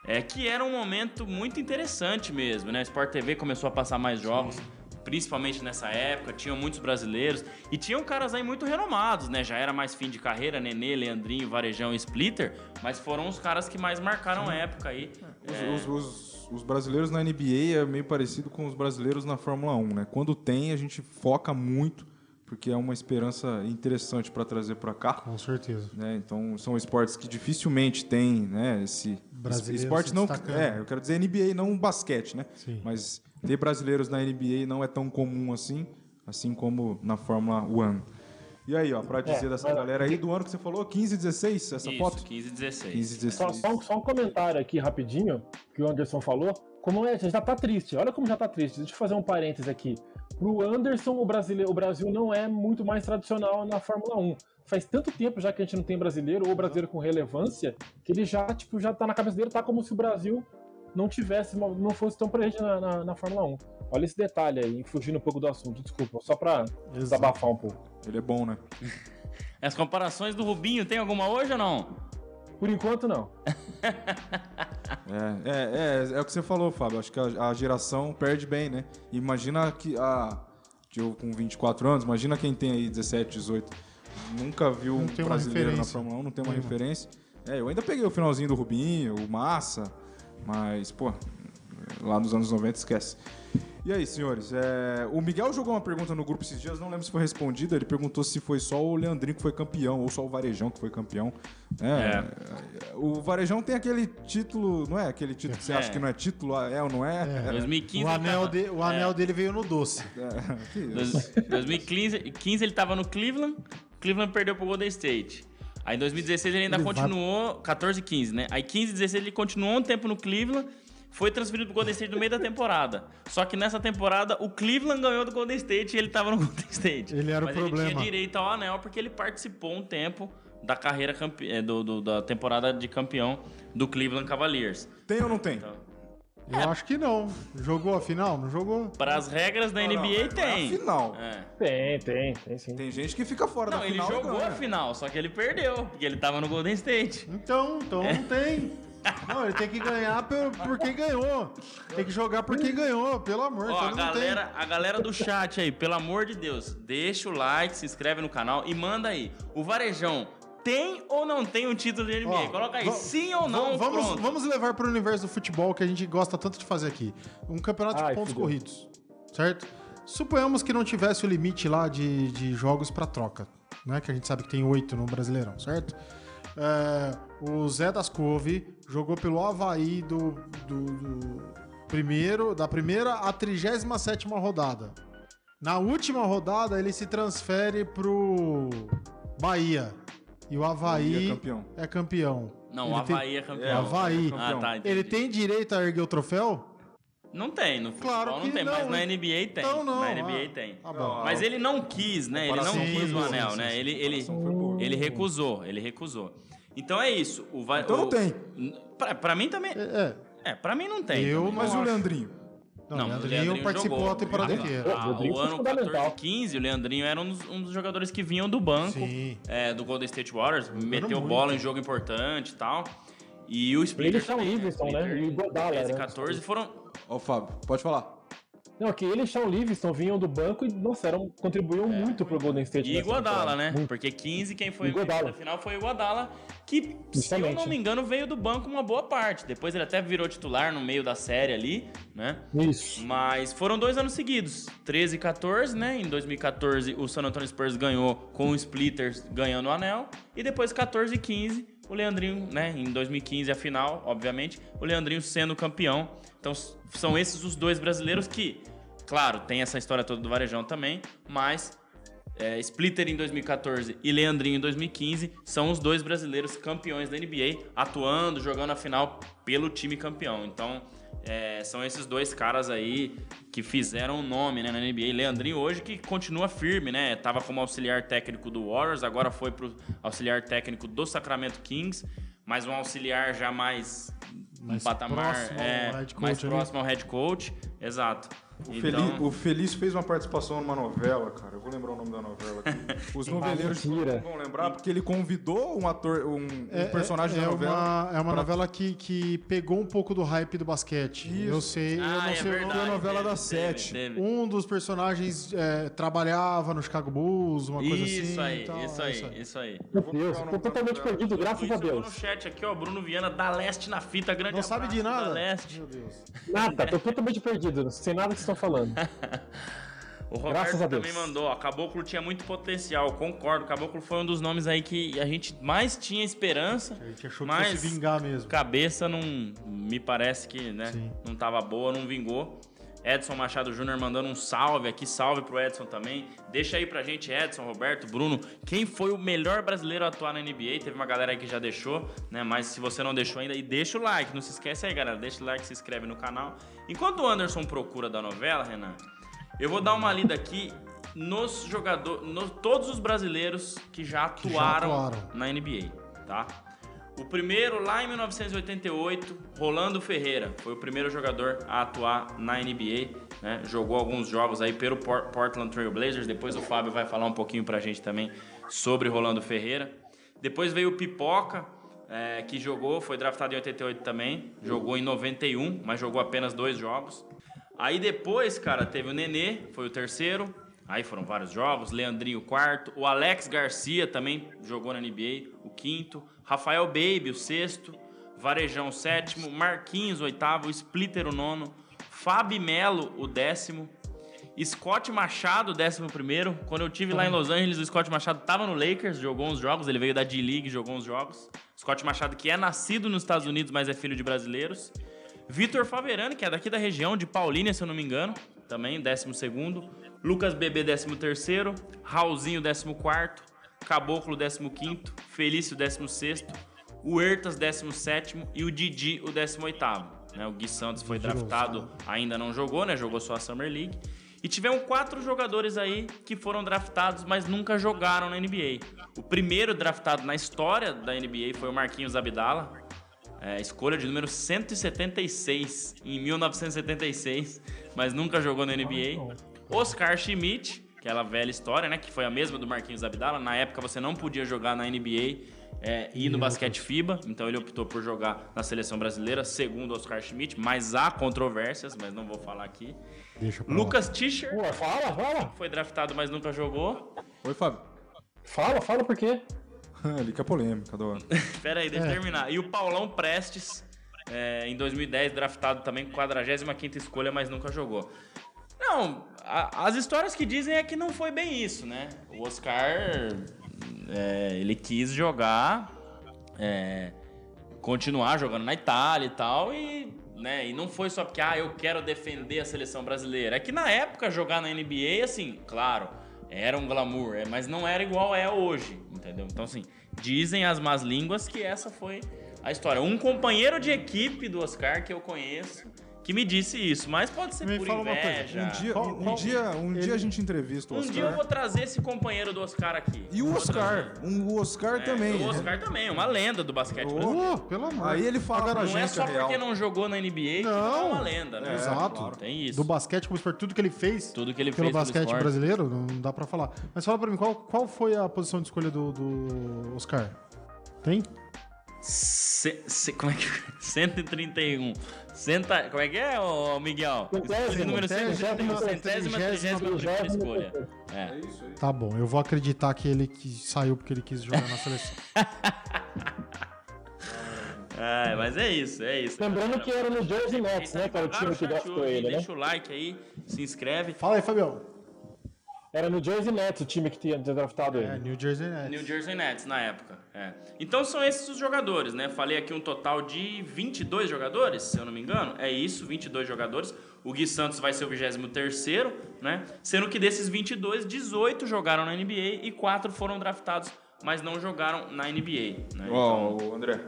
[SPEAKER 3] É que era um momento muito interessante mesmo, né? Sport TV começou a passar mais jogos, principalmente nessa época. Tinham muitos brasileiros e tinham caras aí muito renomados, né? Já era mais fim de carreira, Nenê, Leandrinho, Varejão e Splitter, mas foram os caras que mais marcaram a época aí. É,
[SPEAKER 2] Os, os- os- os brasileiros na NBA é meio parecido com os brasileiros na Fórmula 1, né? Quando tem, a gente foca muito, porque é uma esperança interessante para trazer para cá.
[SPEAKER 4] Com certeza.
[SPEAKER 2] né? Então são esportes que dificilmente tem, né? Esse
[SPEAKER 4] Brasileiro
[SPEAKER 2] esporte não, é, eu quero dizer NBA, não basquete, né?
[SPEAKER 4] Sim.
[SPEAKER 2] Mas ter brasileiros na NBA não é tão comum assim, assim como na Fórmula 1. E aí, ó, para dizer
[SPEAKER 5] É,
[SPEAKER 2] dessa
[SPEAKER 5] mas-
[SPEAKER 2] galera aí do ano que você falou, 15, 16, essa
[SPEAKER 3] isso,
[SPEAKER 2] foto?
[SPEAKER 3] 15 16.
[SPEAKER 2] 15,
[SPEAKER 5] Só,
[SPEAKER 2] 16.
[SPEAKER 5] só, só um comentário aqui rapidinho, que o Anderson falou. Como é, já tá triste. Olha como já tá triste. Deixa eu fazer um parêntese aqui. Pro Anderson, o, brasileiro, o Brasil não é muito mais tradicional na Fórmula 1. Faz tanto tempo já que a gente não tem brasileiro ou brasileiro com relevância, que ele já, tipo, já tá na cabeça dele, tá como se o Brasil não tivesse, não fosse tão presente na, na, na Fórmula 1. Olha esse detalhe aí, fugindo um pouco do assunto, desculpa, só pra
[SPEAKER 4] Exato.
[SPEAKER 5] desabafar um pouco.
[SPEAKER 2] Ele é bom, né?
[SPEAKER 3] As comparações do Rubinho, tem alguma hoje ou não?
[SPEAKER 5] Por enquanto, não.
[SPEAKER 2] É, é, é, é o que você falou, Fábio. Acho que a, a geração perde bem, né? Imagina que a. Eu com 24 anos, imagina quem tem aí 17, 18. Nunca viu
[SPEAKER 4] Não
[SPEAKER 2] um brasileiro na. Fórmula 1, não tem uma
[SPEAKER 4] Nenhuma.
[SPEAKER 2] referência. É, eu ainda peguei o finalzinho do Rubinho, o Massa, mas, pô, lá nos anos 90 esquece. E aí, senhores? é, o Miguel jogou uma pergunta no grupo esses dias, não lembro se foi respondida. Ele perguntou se foi só o Leandrinho que foi campeão ou só o Varejão que foi campeão. É, O Varejão tem aquele título, não é? Aquele título que você
[SPEAKER 3] É.
[SPEAKER 2] acha que não é título, é ou não é?
[SPEAKER 3] 2015
[SPEAKER 4] O
[SPEAKER 3] ele
[SPEAKER 4] anel, de- o anel dele veio no doce.
[SPEAKER 2] É, que isso.
[SPEAKER 3] Dois- 2015 15 ele tava no Cleveland, Cleveland perdeu pro Golden State. Aí em 2016 ele ainda
[SPEAKER 4] Ele vai-
[SPEAKER 3] continuou, 14 e 15, né? Aí 15 e 16 ele continuou um tempo no Cleveland, foi transferido pro Golden State no meio da temporada. Só que nessa temporada o Cleveland ganhou do Golden State e ele tava no Golden State.
[SPEAKER 4] Ele era o
[SPEAKER 3] Mas ele
[SPEAKER 4] problema.
[SPEAKER 3] tinha direito ao anel porque ele participou um tempo da carreira campe... eh, do, do- da temporada de campeão do Cleveland Cavaliers.
[SPEAKER 2] Tem ou não tem?
[SPEAKER 3] Então,
[SPEAKER 4] Eu acho que não. Jogou a final? Não jogou?
[SPEAKER 3] para as regras da
[SPEAKER 2] Não, não,
[SPEAKER 3] NBA
[SPEAKER 2] é-
[SPEAKER 3] tem.
[SPEAKER 2] É a final.
[SPEAKER 3] É.
[SPEAKER 5] Tem, tem, tem sim.
[SPEAKER 2] Tem gente que fica fora
[SPEAKER 3] Não,
[SPEAKER 2] da
[SPEAKER 3] ele
[SPEAKER 2] final. e
[SPEAKER 3] jogou
[SPEAKER 2] ganha.
[SPEAKER 3] a final, só que ele perdeu, porque ele tava no Golden State.
[SPEAKER 4] Então, então não tem. Não, ele tem que ganhar por, por quem ganhou. Tem que jogar por quem ganhou, pelo amor.
[SPEAKER 3] Ó,
[SPEAKER 4] então
[SPEAKER 3] a
[SPEAKER 4] não
[SPEAKER 3] galera, a galera do chat aí, pelo amor de Deus, deixa o like, se inscreve no canal e manda aí. O Varejão tem ou não tem um título de NBA?
[SPEAKER 4] Ó,
[SPEAKER 3] Coloca aí, sim ou não.
[SPEAKER 4] Vamos,
[SPEAKER 3] pronto.
[SPEAKER 4] vamos levar para o universo do futebol que a gente gosta tanto de fazer aqui. Um campeonato de
[SPEAKER 5] Ai,
[SPEAKER 4] pontos
[SPEAKER 5] fudeu.
[SPEAKER 4] corridos, certo? Suponhamos que não tivesse o limite lá de, de jogos para troca, né? Que a gente sabe que tem oito no Brasileirão, certo? É, o Zé das Couve jogou pelo Havaí do, do, do primeiro, da primeira à 37 rodada. Na última rodada, ele se transfere pro Bahia. E o Havaí
[SPEAKER 2] é campeão.
[SPEAKER 4] é campeão.
[SPEAKER 3] Não,
[SPEAKER 4] Ele
[SPEAKER 3] o
[SPEAKER 4] tem-
[SPEAKER 3] Havaí é campeão.
[SPEAKER 2] É,
[SPEAKER 4] Havaí.
[SPEAKER 3] Ah, tá, entendi.
[SPEAKER 4] Ele tem direito a erguer o troféu?
[SPEAKER 3] Não tem, no futebol
[SPEAKER 4] Claro
[SPEAKER 3] não
[SPEAKER 4] que
[SPEAKER 3] tem,
[SPEAKER 4] não,
[SPEAKER 3] mas na? NBA tem.
[SPEAKER 4] Então não,
[SPEAKER 3] Na NBA
[SPEAKER 4] ah.
[SPEAKER 3] tem.
[SPEAKER 4] Tá bom.
[SPEAKER 3] Mas ele não quis, né? Ele não quis o anel,
[SPEAKER 4] sim,
[SPEAKER 3] né?
[SPEAKER 4] sim,
[SPEAKER 3] Ele, ele, ele recusou, ele recusou. Então é isso. O Va-
[SPEAKER 2] Então não
[SPEAKER 3] o-
[SPEAKER 2] tem.
[SPEAKER 3] Pra, pra mim também.
[SPEAKER 4] É,
[SPEAKER 3] É, pra mim não tem.
[SPEAKER 4] Eu-
[SPEAKER 3] também.
[SPEAKER 2] Mas
[SPEAKER 4] Não
[SPEAKER 2] o
[SPEAKER 4] acho.
[SPEAKER 2] Leandrinho?
[SPEAKER 4] Não,
[SPEAKER 3] Não,
[SPEAKER 4] o Leandrinho
[SPEAKER 3] Leandrinho
[SPEAKER 4] participou
[SPEAKER 3] jogou.
[SPEAKER 4] a temporada
[SPEAKER 3] Ah,
[SPEAKER 4] inteira.
[SPEAKER 3] Ah, o ano
[SPEAKER 5] fundamental.
[SPEAKER 3] 14 15, o Leandrinho era um dos, um dos jogadores que vinham do banco é, do Golden State Warriors, meteu
[SPEAKER 4] muito.
[SPEAKER 3] bola em jogo importante e tal. E o Splitter
[SPEAKER 5] Eles são
[SPEAKER 3] também,
[SPEAKER 5] Livingston, né?
[SPEAKER 3] Splitter,
[SPEAKER 5] E o Godala,
[SPEAKER 3] 13,
[SPEAKER 5] né?
[SPEAKER 3] 14 foram...
[SPEAKER 2] Ó, Fábio, pode falar.
[SPEAKER 5] Não, que ele e Sean Livingston vinham do banco e, nossa, eram, contribuíam muito pro Golden State.
[SPEAKER 3] E Iguodala,
[SPEAKER 5] temporada.
[SPEAKER 3] né?
[SPEAKER 5] Muito.
[SPEAKER 3] Porque 15, quem foi
[SPEAKER 5] Iguodala.
[SPEAKER 3] na final foi o Iguodala, que, se eu
[SPEAKER 5] Justamente.
[SPEAKER 3] não me engano, veio do banco uma boa parte. Depois ele até virou titular no meio da série ali, né?
[SPEAKER 5] Isso.
[SPEAKER 3] Mas foram dois anos seguidos, 13 e 14, né? Em 2014 o San Antonio Spurs ganhou com o Splitters ganhando o anel. E depois 14 e 15, o Leandrinho, né? Em 2015 a final, obviamente, o Leandrinho sendo campeão. Então são esses os dois brasileiros que, claro, tem essa história toda do Varejão também, mas é, Splitter em 2014 e Leandrinho em 2015 são os dois brasileiros campeões da NBA, atuando, jogando a final pelo time campeão. Então, é, são esses dois caras aí que fizeram o nome né, na NBA. Leandrinho hoje que continua firme, né? Tava como auxiliar técnico do Warriors, agora foi pro auxiliar técnico do Sacramento Kings, mas um auxiliar já mais,
[SPEAKER 4] Mais
[SPEAKER 3] um patamar
[SPEAKER 4] próximo
[SPEAKER 3] é,
[SPEAKER 4] head coach
[SPEAKER 3] mais
[SPEAKER 4] ali.
[SPEAKER 3] próximo ao head coach. Exato.
[SPEAKER 2] O,
[SPEAKER 3] Então,
[SPEAKER 2] Feliz, o Feliz fez uma participação numa novela, cara. Eu vou lembrar o nome da novela aqui. Os noveleiros vão lembrar, porque ele convidou um ator, um, um
[SPEAKER 4] É,
[SPEAKER 2] personagem
[SPEAKER 4] é,
[SPEAKER 2] da
[SPEAKER 4] é
[SPEAKER 2] novela.
[SPEAKER 4] Uma, é uma
[SPEAKER 2] pra-
[SPEAKER 4] novela que, que pegou um pouco do hype do basquete.
[SPEAKER 2] Isso.
[SPEAKER 4] Eu sei, eu
[SPEAKER 3] Ah,
[SPEAKER 4] não
[SPEAKER 3] é
[SPEAKER 4] sei nome.
[SPEAKER 3] verdade,
[SPEAKER 2] a novela
[SPEAKER 3] teve,
[SPEAKER 2] da
[SPEAKER 3] teve,
[SPEAKER 2] Sete.
[SPEAKER 3] teve.
[SPEAKER 4] Um dos personagens é, trabalhava no Chicago Bulls, uma coisa assim.
[SPEAKER 3] Isso aí,
[SPEAKER 4] e tal,
[SPEAKER 3] isso
[SPEAKER 4] é
[SPEAKER 3] aí, isso aí.
[SPEAKER 5] Meu Deus, tô totalmente perdido, graças a
[SPEAKER 3] Isso, eu vou no
[SPEAKER 5] Deus.
[SPEAKER 3] chat aqui, ó, Bruno Viana da Leste na fita, grande
[SPEAKER 4] Não sabe de
[SPEAKER 3] abraço,
[SPEAKER 4] nada?
[SPEAKER 3] Da Leste.
[SPEAKER 4] Meu Deus.
[SPEAKER 5] Nada, tô totalmente perdido, sem nada que vocês estão falando.
[SPEAKER 3] O Roberto
[SPEAKER 5] Graças a Deus.
[SPEAKER 3] também mandou, ó, Caboclo tinha muito potencial, concordo. Caboclo foi um dos nomes aí que a gente mais tinha esperança,
[SPEAKER 4] A gente achou que
[SPEAKER 3] mas
[SPEAKER 4] fosse vingar mesmo.
[SPEAKER 3] cabeça não, me parece que, né,
[SPEAKER 4] Sim.
[SPEAKER 3] não tava boa, não vingou. Edson Machado Júnior mandando um salve aqui, salve pro Edson também. Deixa aí pra gente, Edson, Roberto, Bruno, quem foi o melhor brasileiro a atuar na NBA? Teve uma galera aí que já deixou, né? Mas se você não deixou ainda, e deixa o like, não se esquece aí, galera. Deixa o like, se inscreve no canal. Enquanto o Anderson procura da novela, Renan, eu vou dar uma lida aqui nos jogadores, nos todos os brasileiros que já
[SPEAKER 4] Que já
[SPEAKER 3] atuaram,
[SPEAKER 4] atuaram.
[SPEAKER 3] na NBA, tá? O primeiro, lá em 1988, Rolando Ferreira, foi o primeiro jogador a atuar na NBA, né? Jogou alguns jogos aí pelo Por- Portland Trail Blazers, depois o Fábio vai falar um pouquinho pra gente também sobre Rolando Ferreira. Depois veio o Pipoca, é, que jogou, foi draftado em 88 também, jogou em 91, mas jogou apenas dois jogos. Aí depois, cara, teve o Nenê, foi o terceiro. Aí foram vários jogos. Leandrinho, quarto. O Alex Garcia também jogou na NBA, o quinto. Rafael Baby, o sexto. Varejão, o sétimo. Marquinhos, o oitavo. Splitter, o nono. Fabi Melo, o décimo. Scott Machado, o décimo primeiro. Quando eu tive lá em Los Angeles, o Scott Machado tava no Lakers, jogou uns jogos. Ele veio da D-League, jogou uns jogos. Scott Machado, que é nascido nos Estados Unidos, mas é filho de brasileiros. Vitor Faverani, que é daqui da região, de Paulínia, se eu não me engano, também, 12. Lucas Bebê, 13. Raulzinho, 14. Caboclo, 15. Felício, 16. O Hertas, 17. E o Didi, o 18. Né? O Gui Santos foi draftado, ainda não jogou, né? Jogou só a Summer League. E tivemos quatro jogadores aí que foram draftados, mas nunca jogaram na NBA. O primeiro draftado na história da NBA foi o Marquinhos Abdala, é, escolha de número 176 em 1976, mas nunca jogou na NBA. Oscar Schmidt, aquela velha história, né? Que foi a mesma do Marquinhos Abdala. Na época você não podia jogar na NBA é, e no basquete FIBA, então ele optou por jogar na seleção brasileira, segundo Oscar Schmidt, mas há controvérsias, mas não vou falar aqui. Lucas Tischer
[SPEAKER 5] Pô, fala, fala.
[SPEAKER 3] foi draftado, mas nunca jogou.
[SPEAKER 2] Oi, Fábio.
[SPEAKER 5] Fala, fala por quê?
[SPEAKER 2] Ali que é polêmica, adoro.
[SPEAKER 3] Pera aí, deixa eu
[SPEAKER 4] É.
[SPEAKER 3] terminar. E o Paulão Prestes, é, em 2010, draftado também com 45 escolha, mas nunca jogou. Não, a- as histórias que dizem é que não foi bem isso, né? O Oscar, é, ele quis jogar, é, continuar jogando na Itália e tal, e, né, e não foi só porque, ah, eu quero defender a seleção brasileira. É que na época jogar na NBA, assim, claro, era um glamour, é, mas não era igual é hoje, entendeu? Então, assim, dizem as más línguas que essa foi a história. Um companheiro de equipe do Oscar que eu conheço que me disse isso, mas pode ser
[SPEAKER 4] Me
[SPEAKER 3] por
[SPEAKER 4] fala uma coisa,
[SPEAKER 3] inveja.
[SPEAKER 2] Um dia,
[SPEAKER 4] Qual-
[SPEAKER 2] um,
[SPEAKER 4] qual-
[SPEAKER 2] dia, um
[SPEAKER 4] ele-
[SPEAKER 2] dia a gente entrevista o
[SPEAKER 3] Um
[SPEAKER 2] Oscar.
[SPEAKER 3] dia eu vou trazer esse companheiro do Oscar aqui.
[SPEAKER 2] E o Oscar. Um, o Oscar
[SPEAKER 3] É,
[SPEAKER 2] também.
[SPEAKER 3] O Oscar também, uma lenda do basquete.
[SPEAKER 2] Oh,
[SPEAKER 4] pelo amor.
[SPEAKER 2] Aí ele fala pra
[SPEAKER 3] Não é só
[SPEAKER 2] real.
[SPEAKER 3] porque não jogou na NBA que não é
[SPEAKER 4] Não.
[SPEAKER 3] uma lenda, né?
[SPEAKER 2] É,
[SPEAKER 4] Exato.
[SPEAKER 2] claro.
[SPEAKER 3] Tem isso.
[SPEAKER 4] Do basquete como esporte, tudo que ele fez
[SPEAKER 3] Tudo que ele
[SPEAKER 4] pelo
[SPEAKER 3] fez pelo
[SPEAKER 4] basquete brasileiro, não dá pra falar. Mas fala pra mim, qual, qual foi a posição de escolha do, do Oscar? Tem?
[SPEAKER 3] Ce- como é que 131. Centa, como é que é, ô Miguel?
[SPEAKER 5] Centésimo,
[SPEAKER 3] número
[SPEAKER 4] centésimo,
[SPEAKER 3] 131, centésima, trigésima primeira
[SPEAKER 5] trigésima,
[SPEAKER 3] escolha. É.
[SPEAKER 4] Tá bom, eu vou acreditar que ele que saiu porque ele quis jogar na seleção.
[SPEAKER 3] É, mas é isso, é isso.
[SPEAKER 5] Lembrando que era no Jersey Nets, né, que era o time que
[SPEAKER 3] hoje,
[SPEAKER 5] ele, né?
[SPEAKER 3] Deixa o like aí, se inscreve.
[SPEAKER 4] Fala aí, Fabião.
[SPEAKER 5] Era no Jersey Nets o time que tinha draftado
[SPEAKER 4] É,
[SPEAKER 5] ele.
[SPEAKER 4] New Jersey Nets.
[SPEAKER 3] New Jersey Nets na época. é. Então são esses os jogadores, né? Falei aqui um total de 22 jogadores, se eu não me engano. É isso, 22 jogadores. O Gui Santos vai ser o 23º, né? Sendo que desses 22, 18 jogaram na NBA e 4 foram draftados, mas não jogaram na NBA. Né?
[SPEAKER 2] Ó,
[SPEAKER 3] Então,
[SPEAKER 2] André,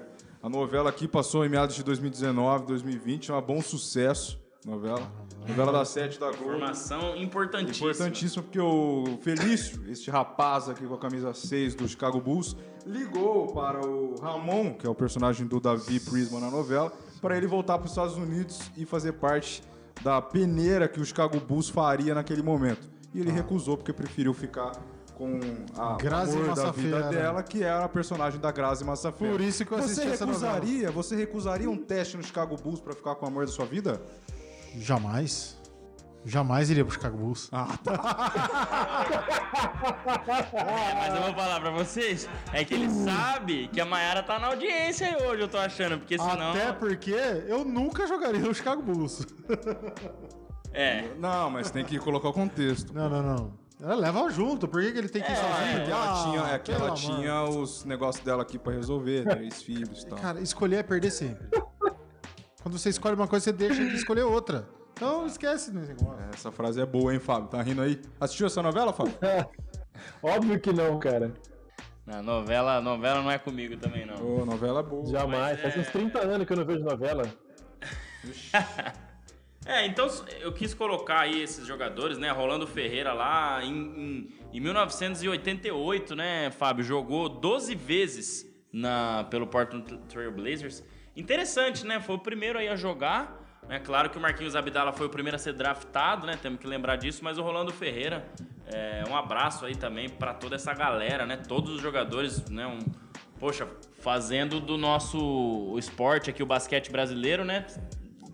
[SPEAKER 2] a novela aqui passou em meados de 2019, 2020, é um bom sucesso. Novela. Novela da sete da Globo.
[SPEAKER 3] informação importantíssima.
[SPEAKER 2] Importantíssimo porque o Felício, este rapaz aqui com a camisa 6 do Chicago Bulls, ligou para o Ramon, que é o personagem do Davi Prisma na novela, para ele voltar para os Estados Unidos e fazer parte da peneira que o Chicago Bulls faria naquele momento. E ele recusou porque preferiu ficar com a
[SPEAKER 4] Grazi
[SPEAKER 2] amor da vida dela, que era a personagem da Grazi Massafera.
[SPEAKER 4] Por isso que eu assisti
[SPEAKER 2] você
[SPEAKER 4] essa novela.
[SPEAKER 2] recusaria, Você recusaria um teste no Chicago Bulls para ficar com o amor da sua vida?
[SPEAKER 4] Jamais. Jamais iria pro Chicago Bulls.
[SPEAKER 2] Ah,
[SPEAKER 3] É, mas eu vou falar pra vocês, é que ele sabe que a Mayara tá na audiência aí hoje, eu tô achando, porque senão...
[SPEAKER 4] Até porque eu nunca jogaria no Chicago Bulls.
[SPEAKER 3] É,
[SPEAKER 2] Não, mas tem que colocar o contexto.
[SPEAKER 4] Não, não, não. Ela leva junto. Por que, que ele tem que ir sozinho?
[SPEAKER 2] É que ela
[SPEAKER 4] Ah,
[SPEAKER 2] tinha, é que ela tinha os negócios dela aqui pra resolver, três filhos e tal.
[SPEAKER 4] Cara, escolher é perder sempre. Quando você escolhe uma coisa, você deixa de escolher outra. Então esquece desse negócio.
[SPEAKER 2] Essa frase é boa, hein, Fábio? Tá rindo aí? Assistiu essa novela, Fábio?
[SPEAKER 5] Óbvio que não, cara.
[SPEAKER 3] na novela, novela não é comigo também, não.
[SPEAKER 2] Ô, novela boa.
[SPEAKER 5] Jamais.
[SPEAKER 3] Mas
[SPEAKER 5] Faz
[SPEAKER 3] é-
[SPEAKER 5] uns 30 anos que eu não vejo novela.
[SPEAKER 3] É, então eu quis colocar aí esses jogadores, né? Rolando Ferreira lá em, em, em 1988, né, Fábio? Jogou 12 vezes na, pelo Portland Trail Blazers. Interessante, né? Foi o primeiro aí a jogar. É claro que o Marquinhos Abdala foi o primeiro a ser draftado, né? Temos que lembrar disso, mas o Rolando Ferreira, é, um abraço aí também para toda essa galera, né? Todos os jogadores, né? Um, poxa, fazendo do nosso esporte aqui, o basquete brasileiro, né?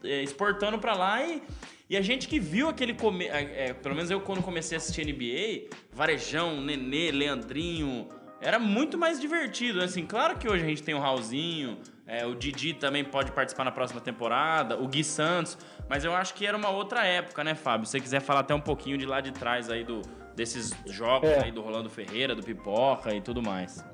[SPEAKER 3] é, exportando pra lá e, e a gente que viu aquele come, é, é, pelo menos eu quando comecei a assistir NBA, Varejão, Nenê, Leandrinho, era muito mais divertido, né? assim, claro que hoje a gente tem o Raulzinho, é, o Didi também pode participar na próxima temporada, o Gui Santos, mas eu acho que era uma outra época, né, Fábio? Se você quiser falar até um pouquinho de lá de trás aí do desses jogos
[SPEAKER 5] É.
[SPEAKER 3] aí do Rolando Ferreira, do Pipoca e tudo mais.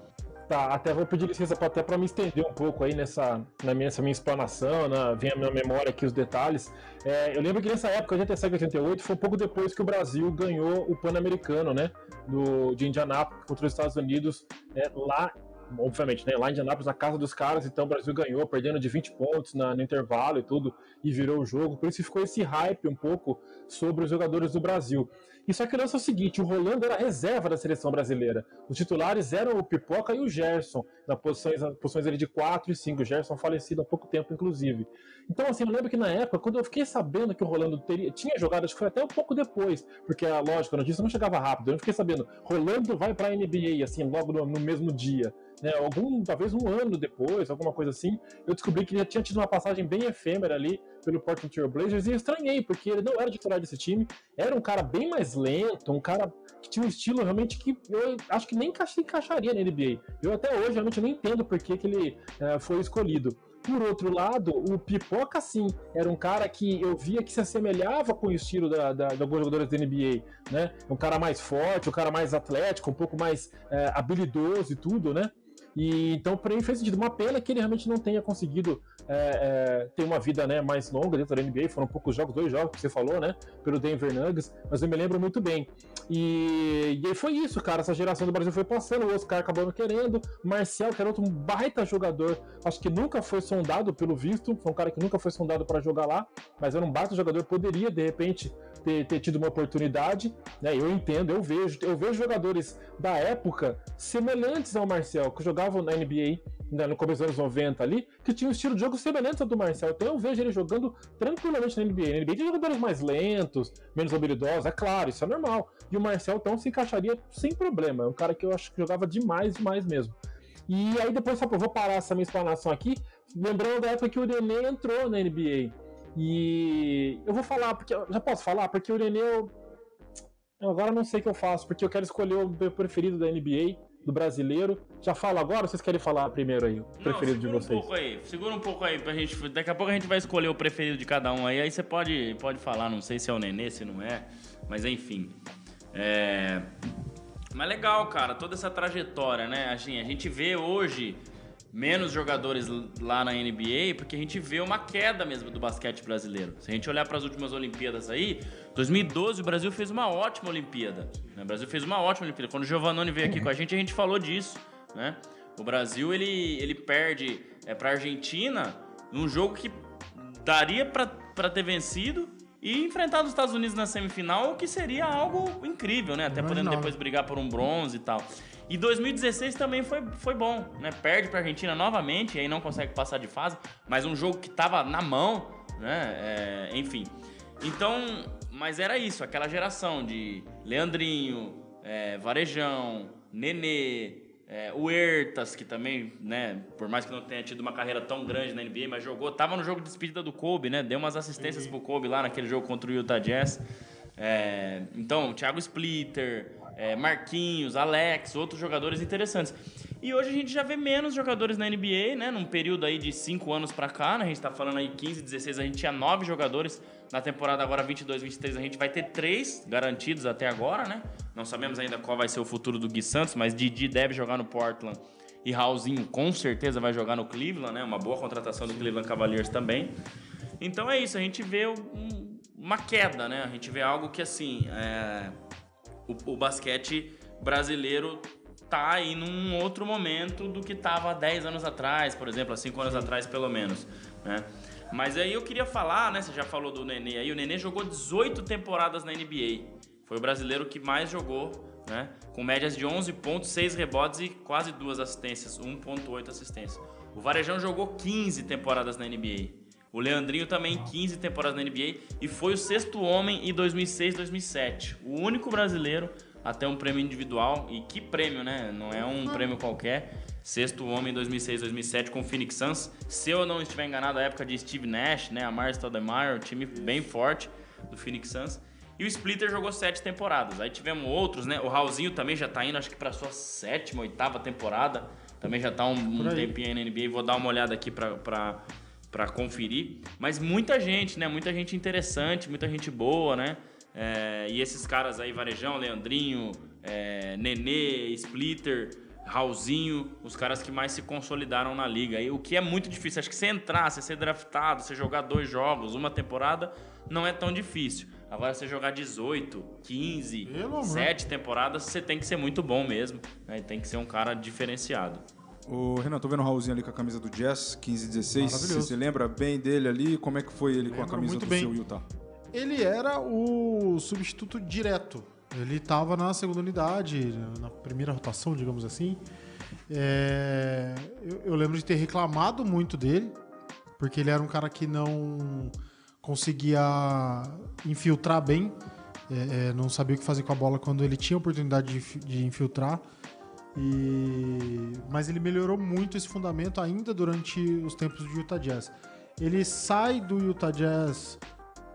[SPEAKER 5] Tá, até vou pedir licença pra, até para me estender um pouco aí nessa, na minha, nessa minha explanação, na, vem a minha memória aqui os detalhes. É, eu lembro que nessa época, 87 88, foi um pouco depois que o Brasil ganhou o Pan-Americano, né? Do, de Indianápolis contra os Estados Unidos, né, lá, obviamente, né? Lá em Indianápolis, na casa dos caras, então o Brasil ganhou, perdendo de 20 pontos na- no intervalo e tudo, e virou o jogo. Por isso ficou esse hype um pouco sobre os jogadores do Brasil. E só que o lance é o seguinte: o Rolando era reserva da seleção brasileira. Os titulares eram o Pipoca e o Gerson, na posições, nas posições ali de 4 e 5. O Gerson falecido há pouco tempo, inclusive. Então, assim, eu lembro que na época, quando eu fiquei sabendo que o Rolando teria, tinha jogado, acho que foi até um pouco depois, porque a lógica, a notícia não chegava rápido. Eu fiquei sabendo, Rolando vai pra NBA, assim, logo no, no mesmo dia. Né, algum, talvez um ano depois, alguma coisa assim, eu descobri que ele tinha tido uma passagem bem efêmera ali pelo Portland Trail Blazers e estranhei, porque ele não era titular desse time, era um cara bem mais lento, um cara que tinha um estilo realmente que eu acho que nem encaix- encaixaria na NBA. Eu até hoje realmente não entendo por que, que ele eh, foi escolhido. Por outro lado, o Pipoca, sim, era um cara que eu via que se assemelhava com o estilo da, da, de alguns jogadores da NBA, né? Um cara mais forte, um cara mais atlético, um pouco mais eh, habilidoso e tudo, né? E então, para mim, fez sentido. Uma pena que ele realmente não tenha conseguido é, é, ter uma vida né, mais longa dentro da NBA. Foram poucos jogos, dois jogos que você falou, né? Pelo Denver Nuggets, mas eu me lembro muito bem. E, e foi isso, cara. Essa geração do Brasil foi passando, o Oscar acabou não querendo. Marcial, que era outro baita jogador, acho que nunca foi sondado pelo visto. Foi um cara que nunca foi sondado para jogar lá, mas era um baita jogador, poderia de repente ter, ter tido uma oportunidade. Né? Eu entendo, eu vejo, eu vejo jogadores da época semelhantes ao Marcel, que jogavam na NBA né, no começo dos anos 90 ali, que tinham um estilo de jogo semelhante ao do Marcel. Então eu vejo ele jogando tranquilamente na NBA. Na NBA tem jogadores mais lentos, menos habilidosos, é claro, isso é normal. E o Marcel então se encaixaria sem problema. É um cara que eu acho que jogava demais, demais mesmo. E aí depois, só vou parar essa minha explanação aqui, lembrando da época que o Nenê entrou na NBA. E eu vou falar, porque já posso falar, porque o Nenê eu, eu agora não sei o que eu faço, porque eu quero escolher o meu preferido da NBA, do brasileiro. Já falo agora ou vocês querem falar primeiro aí, o preferido de
[SPEAKER 3] segura
[SPEAKER 5] vocês?
[SPEAKER 3] Um pouco aí, segura um pouco aí pra gente. Daqui a pouco a gente vai escolher o preferido de cada um aí. Aí você pode, pode falar, não sei se é o Nenê, se não é. Mas enfim. É... Mas legal, cara, toda essa trajetória, né? Assim, a gente vê hoje menos jogadores lá na NBA, porque a gente vê uma queda mesmo do basquete brasileiro. Se a gente olhar para as últimas Olimpíadas aí, 2012 o Brasil fez uma ótima Olimpíada. Né? O Brasil fez uma ótima Olimpíada. Quando o Giovannone veio aqui com a gente, a gente falou disso, né? O Brasil ele, ele perde é, para a Argentina num jogo que daria para ter vencido e enfrentar os Estados Unidos na semifinal, o que seria algo incrível, né? Até podendo depois brigar por um bronze e tal. E 2016 também foi, foi bom, né? Perde para a Argentina novamente e aí não consegue passar de fase, mas um jogo que tava na mão, né? É, enfim. Então, mas era isso, aquela geração de Leandrinho, é, Varejão, Nenê, é, o Ertas, que também, né, por mais que não tenha tido uma carreira tão grande na NBA, mas jogou, tava no jogo de despedida do Kobe, né? Deu umas assistências uhum. pro Kobe lá naquele jogo contra o Utah Jazz. É, então, Thiago Splitter, é, Marquinhos, Alex, outros jogadores interessantes. E hoje a gente já vê menos jogadores na NBA, né? Num período aí de 5 anos para cá, né? A gente tá falando aí 15, 16, a gente tinha 9 jogadores. Na temporada agora 22, 23, a gente vai ter 3 garantidos até agora, né? Não sabemos ainda qual vai ser o futuro do Gui Santos, mas Didi deve jogar no Portland. E Raulzinho com certeza vai jogar no Cleveland, né? Uma boa contratação do Cleveland Cavaliers também. Então é isso, a gente vê um, uma queda, né? A gente vê algo que assim. É o, o basquete brasileiro tá aí num outro momento do que estava 10 anos atrás, por exemplo, há 5 anos atrás pelo menos, né? Mas aí eu queria falar, né, você já falou do Nenê aí, o Nenê jogou 18 temporadas na NBA. Foi o brasileiro que mais jogou, né? Com médias de 11 pontos, 6 rebotes e quase duas assistências, 1.8 assistências. O Varejão jogou 15 temporadas na NBA. O Leandrinho também 15 temporadas na NBA e foi o sexto homem em 2006, 2007. O único brasileiro a ter um prêmio individual e que prêmio, né? Não é um prêmio qualquer. Sexto homem em 2006, 2007 com o Phoenix Suns. Se eu não estiver enganado, a época de Steve Nash, né? A Mar Stoudemire, um time bem forte do Phoenix Suns. E o Splitter jogou sete temporadas. Aí tivemos outros, né? O Raulzinho também já tá indo, acho que para sua sétima, oitava temporada. Também já tá um, um tempinho aí na NBA. Vou dar uma olhada aqui para para conferir. Mas muita gente, né? Muita gente interessante, muita gente boa, né? É, e esses caras aí, Varejão, Leandrinho, é, Nenê, Splitter, Raulzinho, os caras que mais se consolidaram na liga. E o que é muito difícil, acho que você entrar, você ser draftado, você jogar dois jogos, uma temporada, não é tão difícil. Agora, você jogar 18, 15, Pelo 7 amor. temporadas, você tem que ser muito bom mesmo. Né? Tem que ser um cara diferenciado.
[SPEAKER 2] O Renan, tô vendo o Raulzinho ali com a camisa do Jazz, 15 16. Você se lembra bem dele ali? Como é que foi ele Lembro com a camisa do bem. seu Utah?
[SPEAKER 4] Ele era o substituto direto. Ele estava na segunda unidade, na primeira rotação, digamos assim. É... Eu, eu, lembro de ter reclamado muito dele, porque ele era um cara que não conseguia infiltrar bem, é, é, não sabia o que fazer com a bola quando ele tinha a oportunidade de, de infiltrar. E... Mas ele melhorou muito esse fundamento ainda durante os tempos do Utah Jazz. Ele sai do Utah Jazz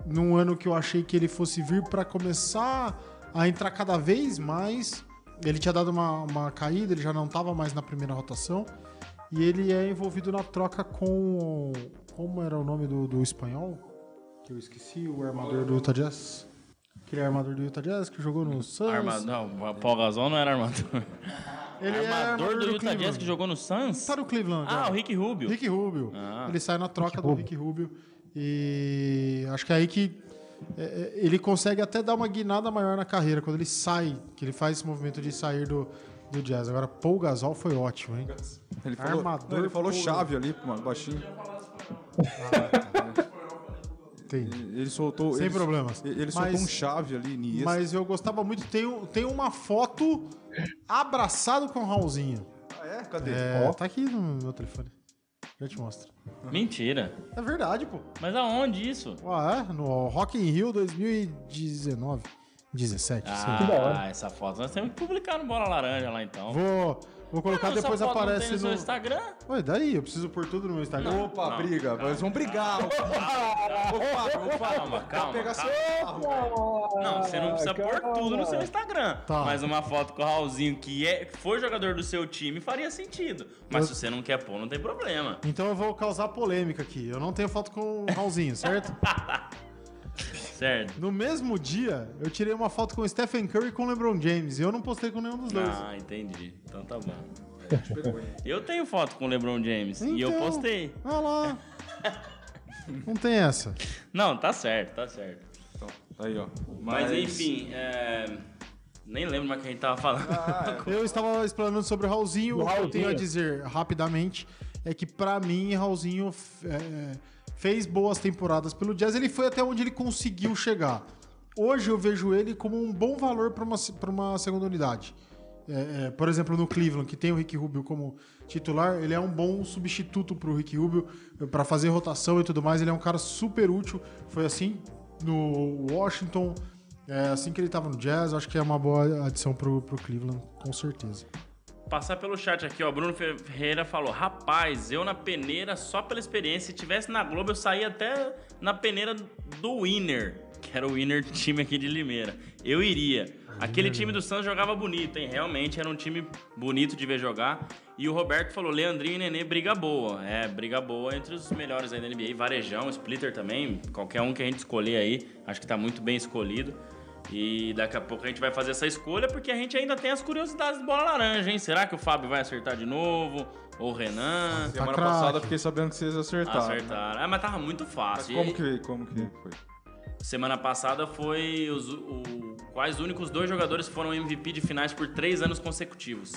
[SPEAKER 4] num ano que eu achei que ele fosse vir para começar a entrar cada vez mais. Ele tinha dado uma, uma caída, ele já não estava mais na primeira rotação. E ele é envolvido na troca com. Como era o nome do, do espanhol? Que eu esqueci, o armador do Utah Jazz. Aquele armador do Utah Jazz que jogou no Suns.
[SPEAKER 3] Arma... Não, Paul Gasol não era armador.
[SPEAKER 4] Ele é
[SPEAKER 3] armador, do, do Utah Jazz que jogou no Suns?
[SPEAKER 4] Tá no Cleveland.
[SPEAKER 3] Ah, o Rick Rubio.
[SPEAKER 4] Rick Rubio. Ah. Ele sai na troca Rick do Rick Rubio. E acho que é aí que é, é, ele consegue até dar uma guinada maior na carreira, quando ele sai, que ele faz esse movimento de sair do, do jazz. Agora, Paul Gasol foi ótimo, hein?
[SPEAKER 2] Ele falou, Armador, não, ele falou chave ali, mano, baixinho. Ah, tem. Ele soltou.
[SPEAKER 4] Sem
[SPEAKER 2] ele,
[SPEAKER 4] problemas.
[SPEAKER 2] Ele soltou mas, um chave ali nisso.
[SPEAKER 4] Mas eu gostava muito. Tem, tem uma foto abraçado com o Raulzinho.
[SPEAKER 2] Ah, é? Cadê?
[SPEAKER 4] É, oh. Tá aqui no meu telefone. Já te mostro.
[SPEAKER 3] Mentira.
[SPEAKER 4] É verdade, pô.
[SPEAKER 3] Mas aonde isso?
[SPEAKER 4] Ah, é? No Rock in Rio 2019. 17.
[SPEAKER 3] Ah, essa foto nós temos que publicar no Bola Laranja lá então.
[SPEAKER 4] Vou, Vou colocar não, depois aparece no... no seu
[SPEAKER 3] Instagram.
[SPEAKER 4] Ué, daí, eu preciso pôr tudo no meu Instagram.
[SPEAKER 2] Não, Opa, não, briga, calma. eles vão brigar. Opa,
[SPEAKER 3] opa, calma, calma. Pegar calma. Seu... Não, você não precisa calma. pôr tudo no seu Instagram. Tá. Mas uma foto com o Raulzinho que é, foi jogador do seu time faria sentido. Mas eu... se você não quer pôr, não tem problema.
[SPEAKER 4] Então eu vou causar polêmica aqui. Eu não tenho foto com o Raulzinho, certo?
[SPEAKER 3] Certo.
[SPEAKER 4] No mesmo dia, eu tirei uma foto com o Stephen Curry e com o LeBron James. E eu não postei com nenhum dos dois.
[SPEAKER 3] Ah, entendi. Então tá bom. Eu tenho foto com o LeBron James e eu
[SPEAKER 4] Então,
[SPEAKER 3] postei.
[SPEAKER 4] Olha lá. não tem essa.
[SPEAKER 3] Não, tá certo, tá certo.
[SPEAKER 2] Então, aí, ó.
[SPEAKER 3] Mas, enfim, é... nem lembro mais o que a gente tava falando.
[SPEAKER 4] Eu estava explanando sobre o Raulzinho. O que eu tenho a dizer rapidamente é que, pra mim, Raulzinho é, fez boas temporadas pelo Jazz. Ele foi até onde ele conseguiu chegar. Hoje eu vejo ele como um bom valor para uma, uma segunda unidade. É, é, por exemplo, no Cleveland, que tem o Rick Rubio como titular, ele é um bom substituto para o Rick Rubio para fazer rotação e tudo mais. Ele é um cara super útil. Foi assim no Washington, é assim que ele estava no Jazz. Acho que é uma boa adição para o Cleveland, com certeza.
[SPEAKER 3] Passar pelo chat aqui, ó. Bruno Ferreira falou: Rapaz, eu na peneira, só pela experiência, se tivesse na Globo, eu saía até na peneira do Winner, que era o Winner time aqui de Limeira. Eu iria. Aquele time do Santos jogava bonito, hein? Realmente era um time bonito de ver jogar. E o Roberto falou: Leandrinho e Nenê, briga boa. É, briga boa entre os melhores aí da NBA. Varejão, Splitter também. Qualquer um que a gente escolher aí, acho que tá muito bem escolhido. E daqui a pouco a gente vai fazer essa escolha porque a gente ainda tem as curiosidades de bola laranja, hein? Será que o Fábio vai acertar de novo? Ou o Renan?
[SPEAKER 2] Semana
[SPEAKER 4] craque.
[SPEAKER 2] passada eu fiquei sabendo que vocês acertaram.
[SPEAKER 3] Acertaram. Ah, mas tava muito
[SPEAKER 2] Mas
[SPEAKER 3] fácil.
[SPEAKER 2] como
[SPEAKER 3] E
[SPEAKER 2] que, como que foi?
[SPEAKER 3] Semana passada foi os o, quais únicos dois jogadores que foram MVP de finais por três anos consecutivos.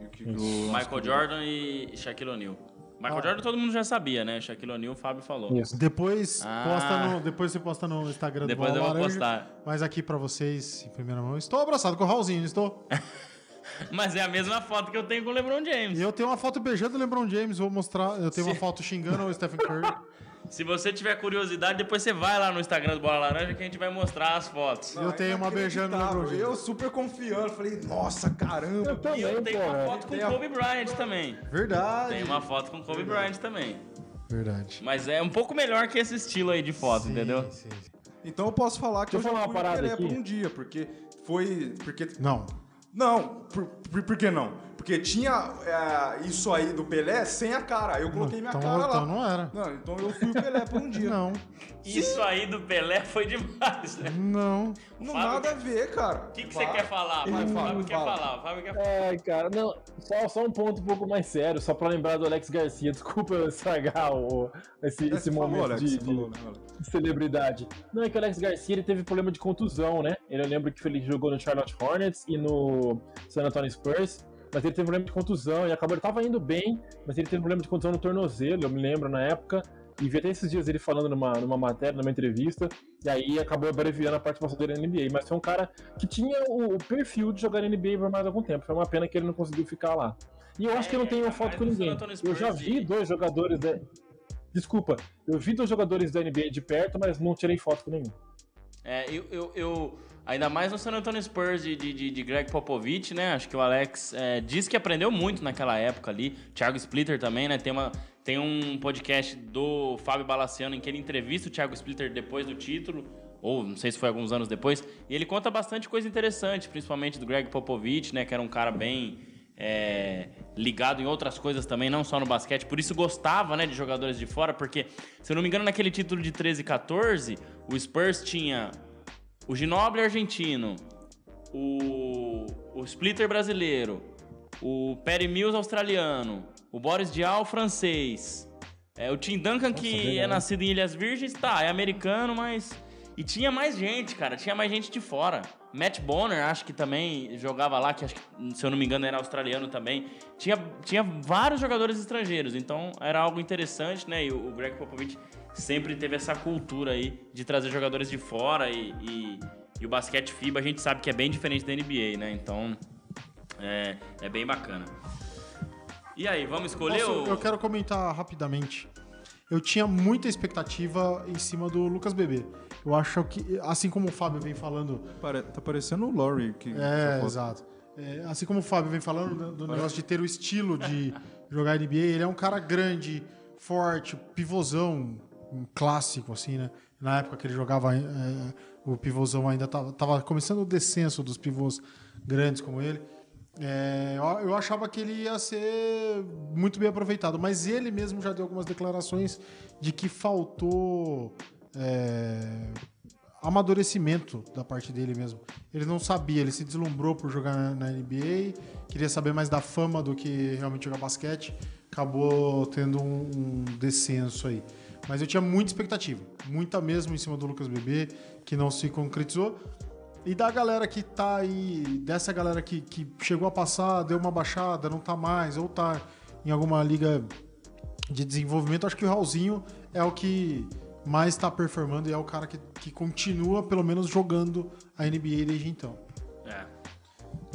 [SPEAKER 2] E o que que o-
[SPEAKER 3] Michael Jordan e Shaquille O'Neal. Michael Jordan todo mundo já sabia, né? Shaquille O'Neal, o Fábio falou.
[SPEAKER 5] Isso.
[SPEAKER 4] Depois,
[SPEAKER 3] Ah.
[SPEAKER 4] posta no, depois você posta no Instagram
[SPEAKER 3] Depois
[SPEAKER 4] do
[SPEAKER 3] eu
[SPEAKER 4] Bola
[SPEAKER 3] vou
[SPEAKER 4] Laranja.
[SPEAKER 3] postar.
[SPEAKER 4] Mas aqui pra vocês, em primeira mão, estou abraçado com o Raulzinho, não estou?
[SPEAKER 3] Mas é a mesma foto que eu tenho com o LeBron James.
[SPEAKER 4] E eu tenho uma foto beijando o LeBron James, vou mostrar. Eu tenho uma foto xingando o Stephen Curry.
[SPEAKER 3] Se você tiver curiosidade, depois você vai lá no Instagram do Bola Laranja que a gente vai mostrar as fotos.
[SPEAKER 4] eu tenho uma beijando o LeBron James.
[SPEAKER 2] Eu super confiando, falei, nossa, caramba.
[SPEAKER 5] Eu também,
[SPEAKER 3] E eu tenho
[SPEAKER 5] pô.
[SPEAKER 3] uma foto com o
[SPEAKER 2] a-
[SPEAKER 3] Kobe Bryant também.
[SPEAKER 4] Verdade.
[SPEAKER 3] Tem uma foto com o Kobe Bryant também.
[SPEAKER 4] Verdade.
[SPEAKER 3] Mas é um pouco melhor que esse estilo aí de foto,
[SPEAKER 4] Sim,
[SPEAKER 3] entendeu?
[SPEAKER 4] sim, sim.
[SPEAKER 2] Então eu posso falar que
[SPEAKER 5] Deixa eu
[SPEAKER 2] eu já
[SPEAKER 5] falar uma parada aqui.
[SPEAKER 2] por um dia, porque foi... Porque...
[SPEAKER 4] Não.
[SPEAKER 2] Não, por, por, por que não? Porque tinha é, isso aí do Pelé sem a cara, aí eu coloquei minha
[SPEAKER 4] então,
[SPEAKER 2] cara lá.
[SPEAKER 4] então não era.
[SPEAKER 2] Não, então eu fui o Pelé por um dia.
[SPEAKER 4] Não.
[SPEAKER 3] Isso aí do Pelé foi demais, né?
[SPEAKER 4] Não.
[SPEAKER 2] Não
[SPEAKER 3] Fábio,
[SPEAKER 2] nada a ver, cara.
[SPEAKER 3] O que, que você quer falar? Fábio?
[SPEAKER 2] Vai,
[SPEAKER 3] O
[SPEAKER 2] Fábio,
[SPEAKER 3] Fábio quer
[SPEAKER 2] fala.
[SPEAKER 3] falar. o Fábio quer falar.
[SPEAKER 5] Ai, cara, não, só, só um ponto um pouco mais sério, só pra lembrar do Alex Garcia. Desculpa eu estragar o, esse, esse
[SPEAKER 2] falou,
[SPEAKER 5] momento
[SPEAKER 2] Alex,
[SPEAKER 5] de, de-
[SPEAKER 2] falou,
[SPEAKER 5] de celebridade. Não, é que o Alex Garcia ele teve problema de contusão, né? Ele, eu lembro que ele jogou no Charlotte Hornets e no San Antonio Spurs, mas ele teve problema de contusão e acabou, ele tava indo bem, mas ele teve problema de contusão no tornozelo, eu me lembro na época. E vi até esses dias ele falando numa, numa matéria, numa entrevista, e aí acabou abreviando a participação dele na NBA. Mas foi um cara que tinha o, o perfil de jogar na NBA por mais algum tempo. Foi uma pena que ele não conseguiu ficar lá. E eu acho que eu não
[SPEAKER 3] É,
[SPEAKER 5] tenho uma foto com
[SPEAKER 3] o San
[SPEAKER 5] ninguém. Eu já vi dois jogadores da. Desculpa, eu vi dois jogadores da NBA de perto, mas não tirei foto com nenhum.
[SPEAKER 3] É, eu, eu, eu- ainda mais no San Antonio Spurs de, de, de- Greg Popovich, né? Acho que o Alex é, diz que aprendeu muito naquela época ali. Thiago Splitter também, né? Tem, uma, tem um podcast do Fábio Balaciano em que ele entrevista o Thiago Splitter depois do título, ou não sei se foi alguns anos depois, e ele conta bastante coisa interessante, principalmente do Greg Popovich, né? Que era um cara bem é, ligado em outras coisas também, não só no basquete. Por isso gostava, né, de jogadores de fora, porque, se eu não me engano, naquele título de 13 e 14, o Spurs tinha o Ginobili argentino, o, o Splitter brasileiro, o Perry Mills australiano, o Boris Diaw francês, é, o Tim Duncan que
[SPEAKER 5] legal.
[SPEAKER 3] é nascido em Ilhas Virgens, tá, é americano, mas... E tinha mais gente, cara, tinha mais gente de fora. Matt Bonner, acho que também jogava lá, que acho que, se eu não me engano, era australiano também. Tinha, tinha vários jogadores estrangeiros, então era algo interessante, né? E o, Greg Popovich sempre teve essa cultura aí de trazer jogadores de fora e, e, e o basquete FIBA a gente sabe que é bem diferente da NBA, né? Então é, é bem bacana. E aí, vamos escolher
[SPEAKER 4] Posso-
[SPEAKER 3] o.
[SPEAKER 4] Eu quero comentar rapidamente. Eu tinha muita expectativa em cima do Lucas Bebê. Eu acho que, assim como o Fábio vem falando
[SPEAKER 2] Pare- Tá parecendo o Laurie. Que
[SPEAKER 4] É, exato. É, assim como o Fábio vem falando do, do negócio de ter o estilo de jogar NBA, ele é um cara grande, forte, pivôzão, um clássico, assim, né? Na época que ele jogava, é, o pivôzão ainda tava, tava começando o descenso dos pivôs grandes como ele. É, eu, achava que ele ia ser muito bem aproveitado, mas ele mesmo já deu algumas declarações de que faltou é, amadurecimento da parte dele mesmo. Ele não sabia, ele se deslumbrou por jogar na, na NBA, queria saber mais da fama do que realmente jogar basquete, acabou tendo um, um descenso aí. Mas eu tinha muita expectativa, muita mesmo em cima do Lucas Bebê, que não se concretizou. E da galera que tá aí, dessa galera que, que chegou a passar, deu uma baixada, não tá mais, ou tá em alguma liga de desenvolvimento, acho que o Raulzinho é o que mais está performando e é o cara que, que continua, pelo menos, jogando a NBA desde então.
[SPEAKER 3] É.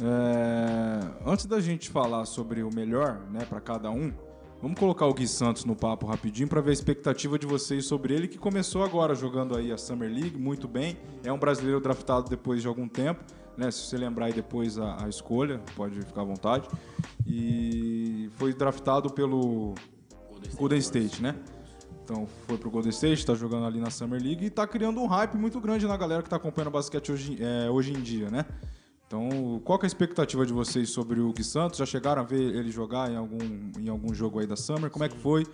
[SPEAKER 2] É, antes da gente falar sobre o melhor, né, para cada um, vamos colocar o Gui Santos no papo rapidinho para ver a expectativa de vocês sobre ele, que começou agora jogando aí a Summer League muito bem. É um brasileiro draftado depois de algum tempo, né? Se você lembrar aí depois a, a escolha, pode ficar à vontade. E foi draftado pelo Golden State, né? Então foi pro Golden State, tá jogando ali na Summer League e tá criando um hype muito grande na galera que tá acompanhando o basquete hoje, é, hoje em dia, né? Então, qual que é a expectativa de vocês sobre o Gui Santos? Já chegaram a ver ele jogar em algum, em algum jogo aí da Summer? Como é que foi?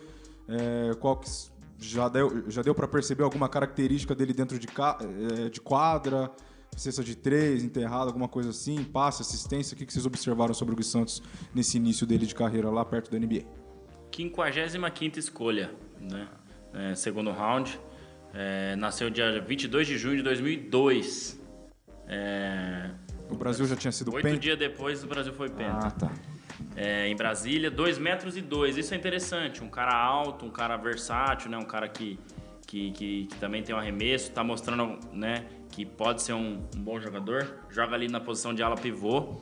[SPEAKER 2] É, qual que já deu, já deu para perceber alguma característica dele dentro de, ca, é, de quadra? Cesta de três, enterrado, alguma coisa assim? Passe, assistência? O que, que vocês observaram sobre o Gui Santos nesse início dele de carreira lá perto da NBA?
[SPEAKER 3] 55 escolha, né? É, segundo round. É, nasceu dia 22 de junho de 2002. É,
[SPEAKER 2] O Brasil já tinha sido
[SPEAKER 3] oito
[SPEAKER 2] penta?
[SPEAKER 3] dias depois o Brasil foi penta.
[SPEAKER 2] Ah, tá.
[SPEAKER 3] É, em Brasília, 2 metros e 2. Isso é interessante. Um cara alto, um cara versátil, né? Um cara que, que, que, que também tem um arremesso, tá mostrando né, que pode ser um, um bom jogador. Joga ali na posição de ala pivô.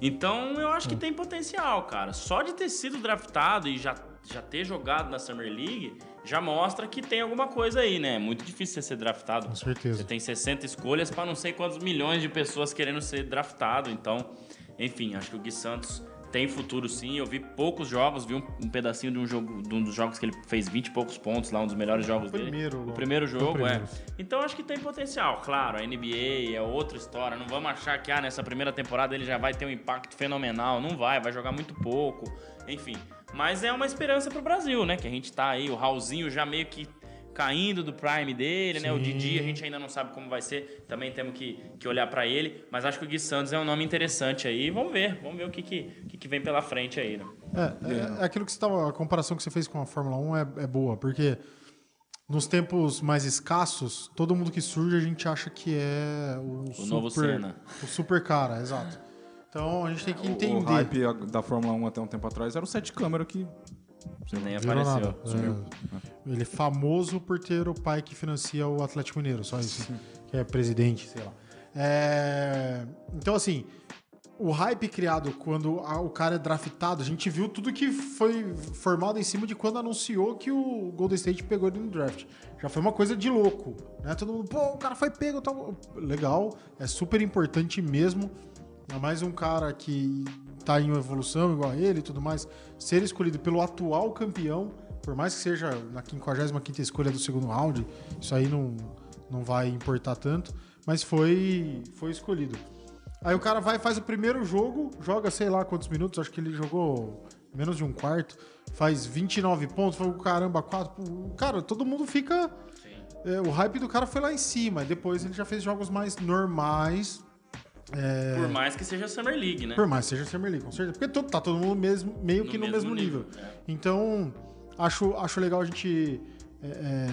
[SPEAKER 3] Então eu acho que tem potencial, cara. Só de ter sido draftado e já, já ter jogado na Summer League já mostra que tem alguma coisa aí, né? É muito difícil você ser draftado.
[SPEAKER 4] Com certeza.
[SPEAKER 3] Você tem 60 escolhas para não sei quantos milhões de pessoas querendo ser draftado. Então, enfim, acho que o Gui Santos tem futuro sim. Eu vi poucos jogos, vi um, um pedacinho de um jogo, de um dos jogos que ele fez 20 e poucos pontos lá, um dos melhores jogos dele.
[SPEAKER 4] primeiro,
[SPEAKER 3] O
[SPEAKER 4] logo.
[SPEAKER 3] primeiro
[SPEAKER 4] Foi o
[SPEAKER 3] jogo,
[SPEAKER 4] primeiro.
[SPEAKER 3] é. Então acho que tem potencial. Claro, a NBA é outra história. Não vamos achar que ah, nessa primeira temporada ele já vai ter um impacto fenomenal. Não vai, vai jogar muito pouco. Enfim. Mas é uma esperança pro Brasil, né? Que a gente tá aí, o Raulzinho já meio que caindo do prime dele, né? O
[SPEAKER 4] Sim.
[SPEAKER 3] Didi a gente ainda não sabe como vai ser. Também temos que, que olhar pra ele. Mas acho que o Gui Santos é um nome interessante aí. Vamos ver. Vamos ver o que, que, que, que vem pela frente aí, né?
[SPEAKER 4] É, é, é aquilo que você tava. A comparação que você fez com a Fórmula 1 é, é boa, porque nos tempos mais escassos, todo mundo que surge a gente acha que é o, super,
[SPEAKER 3] novo Senna.
[SPEAKER 4] O super cara, exato. Então a gente tem que
[SPEAKER 2] O- O
[SPEAKER 4] entender.
[SPEAKER 2] hype da Fórmula 1 até um tempo atrás era o sete câmera que
[SPEAKER 3] Nem
[SPEAKER 4] Virou
[SPEAKER 3] apareceu.
[SPEAKER 4] nada. É, ele é famoso por ter o pai que financia o Atlético Mineiro, só isso. Que é presidente, sei lá. É, Então, assim, o hype criado quando a- o cara é draftado, a gente viu tudo que foi formado em cima de quando anunciou que o Golden State pegou ele no draft. Já foi uma coisa de louco, né? Todo mundo, pô, o cara foi pego, tal. legal, é super importante mesmo. Ainda mais um cara que tá em evolução igual a ele e tudo mais, ser escolhido pelo atual campeão, por mais que seja na 55ª escolha do segundo round, isso aí não, não vai importar tanto, mas foi, foi escolhido. Aí o cara vai, faz o primeiro jogo, joga sei lá quantos minutos, acho que ele jogou menos de um quarto, faz 29 pontos, foi o caramba, 4. Cara, todo mundo fica. é, o hype do cara foi lá em cima, depois ele já fez jogos mais normais,
[SPEAKER 3] Por mais que seja Summer League, né?
[SPEAKER 4] por mais que seja Summer League, com certeza. Porque todo, tá todo mundo mesmo, meio
[SPEAKER 3] No
[SPEAKER 4] que no
[SPEAKER 3] mesmo
[SPEAKER 4] mesmo nível.
[SPEAKER 3] nível, é.
[SPEAKER 4] Então, acho, acho legal a gente é, é,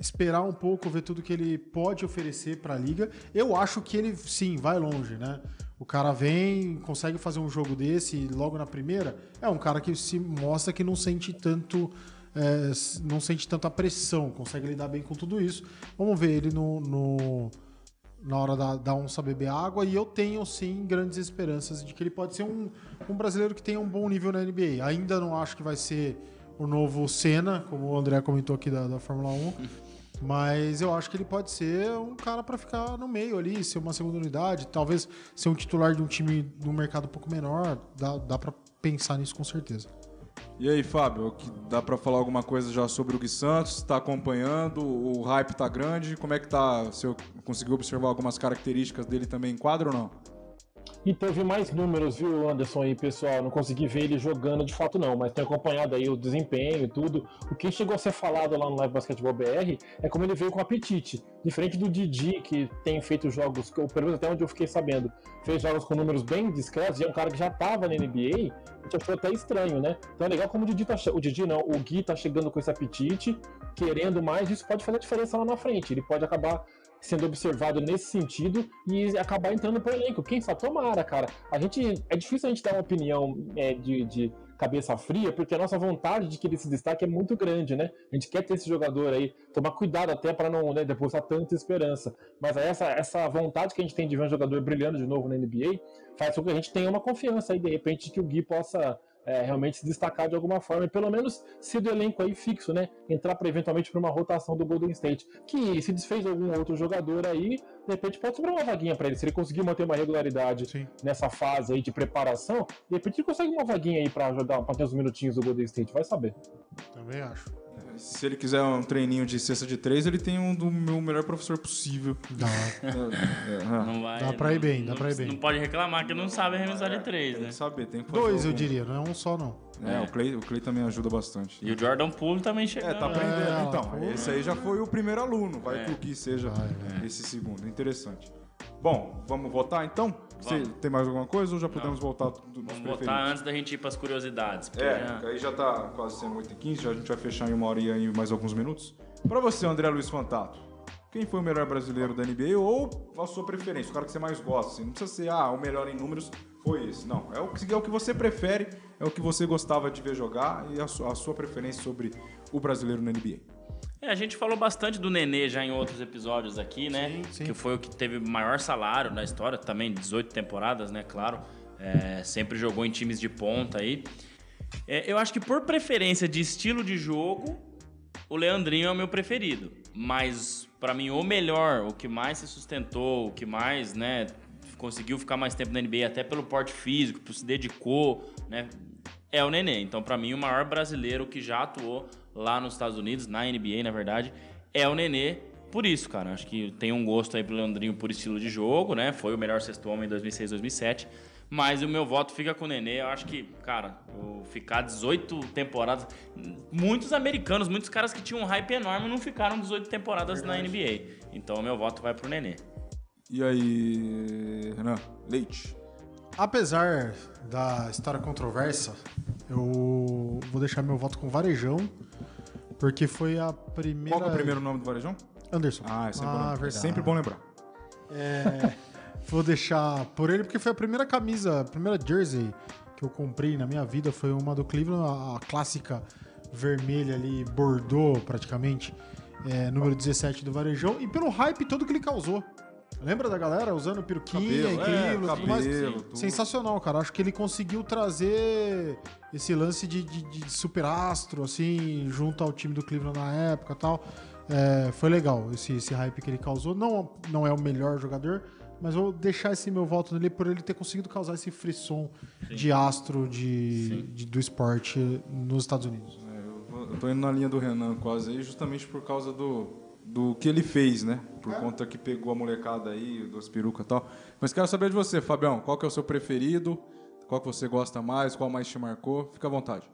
[SPEAKER 4] esperar um pouco, ver tudo que ele pode oferecer pra liga. Eu acho que ele, sim, vai longe, né? O cara vem, consegue fazer um jogo desse e logo na primeira. É um cara que se mostra que não sente tanto. é, não sente tanta pressão, consegue lidar bem com tudo isso. Vamos ver ele no- no, na hora da, da onça beber água e eu tenho sim grandes esperanças de que ele pode ser um, um brasileiro que tenha um bom nível na NBA. Ainda não acho que vai ser o novo Senna, como o André comentou aqui da, da Fórmula 1, mas eu acho que ele pode ser um cara para ficar no meio ali, ser uma segunda unidade, talvez ser um titular de um time num mercado um pouco menor. Dá, dá para pensar nisso com certeza.
[SPEAKER 2] E aí, Fábio, dá pra falar alguma coisa já sobre o Gui Santos? Tá acompanhando? O hype tá grande? Como é que tá? Você conseguiu observar algumas características dele também em quadro ou não?
[SPEAKER 5] Eu vi mais números, viu, Anderson aí, pessoal? Não consegui ver ele jogando de fato, não, mas tenho acompanhado aí o desempenho e tudo. O que chegou a ser falado lá no Live Basketball BR é como ele veio com apetite. Diferente do Didi, que tem feito jogos, ou pelo menos até onde eu fiquei sabendo, fez jogos com números bem discretos, e é um cara que já estava na NBA, a gente achou até estranho, né? Então é legal como o Didi tá. O Didi não, o Gui tá chegando com esse apetite, querendo mais, isso pode fazer diferença lá na frente. Ele pode acabar sendo observado nesse sentido e acabar entrando pro elenco. Quem sabe? Tomara, cara. A gente. É difícil a gente dar uma opinião é, de, de cabeça fria, porque a nossa vontade de que ele se destaque é muito grande, né? A gente quer ter esse jogador aí, tomar cuidado até para não né, depositar tanta esperança. Mas essa, essa vontade que a gente tem de ver um jogador brilhando de novo na NBA faz com que a gente tenha uma confiança aí, de repente, que o Gui possa é, realmente se destacar de alguma forma, e pelo menos ser do elenco aí fixo, né? Entrar para eventualmente para uma rotação do Golden State. Que se desfez algum outro jogador aí, de repente pode sobrar uma vaguinha para ele. Se ele conseguir manter uma regularidade Sim. nessa fase aí de preparação, de repente ele consegue uma vaguinha aí para ajudar, para ter uns minutinhos do Golden State, vai saber.
[SPEAKER 4] Também acho.
[SPEAKER 2] Se ele quiser um treininho de cesta de três, ele tem um do meu melhor professor possível.
[SPEAKER 4] Dá. É, é, não vai, dá pra ir bem, dá pra ir bem.
[SPEAKER 3] Não pode reclamar que não sabe arremessar de três,
[SPEAKER 2] né?
[SPEAKER 3] Tem que
[SPEAKER 2] saber, tem que
[SPEAKER 4] Dois, eu diria, não é um só, não.
[SPEAKER 2] É, O, Clay, o Clay também ajuda bastante.
[SPEAKER 3] E o Jordan Poole também chegou.
[SPEAKER 2] É, tá aprendendo. É, então, esse aí já foi o primeiro aluno. Vai é. que o Gui seja esse segundo. Interessante. Bom, vamos votar então? Você tem mais alguma coisa ou já podemos Não. voltar do,
[SPEAKER 3] Vamos votar antes da gente ir para as curiosidades.
[SPEAKER 2] É, já... aí já tá quase sendo 8h15, já a gente vai fechar em uma hora e mais alguns minutos. Para você, André Luiz Fantato, quem foi o melhor brasileiro da NBA ou a sua preferência, o cara que você mais gosta? Assim, não precisa ser, ah, o melhor em números foi esse. Não, é o, que, é o que você prefere, é o que você gostava de ver jogar e a sua, a sua preferência sobre o brasileiro na NBA.
[SPEAKER 3] É, a gente falou bastante do Nenê já em outros episódios aqui, né? Sim, sim. Que foi o que teve maior salário na história, também 18 temporadas, né? Claro. É, sempre jogou em times de ponta aí. É, eu acho que por preferência de estilo de jogo, o Leandrinho é o meu preferido. Mas, para mim, o melhor, o que mais se sustentou, o que mais, né? Conseguiu ficar mais tempo na NBA, até pelo porte físico, se dedicou, né? É o Nenê. Então, para mim, o maior brasileiro que já atuou lá nos Estados Unidos, na NBA, na verdade, é o Nenê. Por isso, cara, acho que tem um gosto aí pro Leandrinho por estilo de jogo, né? Foi o melhor sexto homem em 2006, 2007. Mas o meu voto fica com o Nenê. Eu acho que, cara, ficar 18 temporadas. Muitos americanos, muitos caras que tinham um hype enorme não ficaram 18 temporadas Verdade. na NBA. Então o meu voto vai pro Nenê.
[SPEAKER 2] E aí, Renan? Leite.
[SPEAKER 4] Apesar da história controversa, eu vou deixar meu voto com Varejão, porque foi a primeira.
[SPEAKER 2] Qual é o primeiro nome do Varejão?
[SPEAKER 4] Anderson.
[SPEAKER 2] Ah, é sempre, ah, bom, é sempre bom lembrar.
[SPEAKER 4] É, vou deixar por ele, porque foi a primeira camisa, a primeira jersey que eu comprei na minha vida foi uma do Cleveland, a clássica vermelha ali, bordô praticamente, é, número 17 do Varejão, e pelo hype todo que ele causou. Lembra da galera usando peruquinha, cabelo, incrível, é, tudo mais? Tudo. Sensacional, cara. Acho que ele conseguiu trazer esse lance de, de, de super astro, assim, junto ao time do Cleveland na época e tal. É, foi legal esse, esse hype que ele causou. Não, não é o melhor jogador, mas vou deixar esse meu voto nele por ele ter conseguido causar esse frisson Sim. de astro de, de, do esporte nos Estados Unidos.
[SPEAKER 2] É, eu, eu tô indo na linha do Renan quase aí, justamente por causa do do que ele fez, né? Por é. conta que pegou a molecada aí, das perucas e tal. Mas quero saber de você, Fabião. Qual que é o seu preferido? Qual que você gosta mais? Qual mais te marcou? Fica à vontade.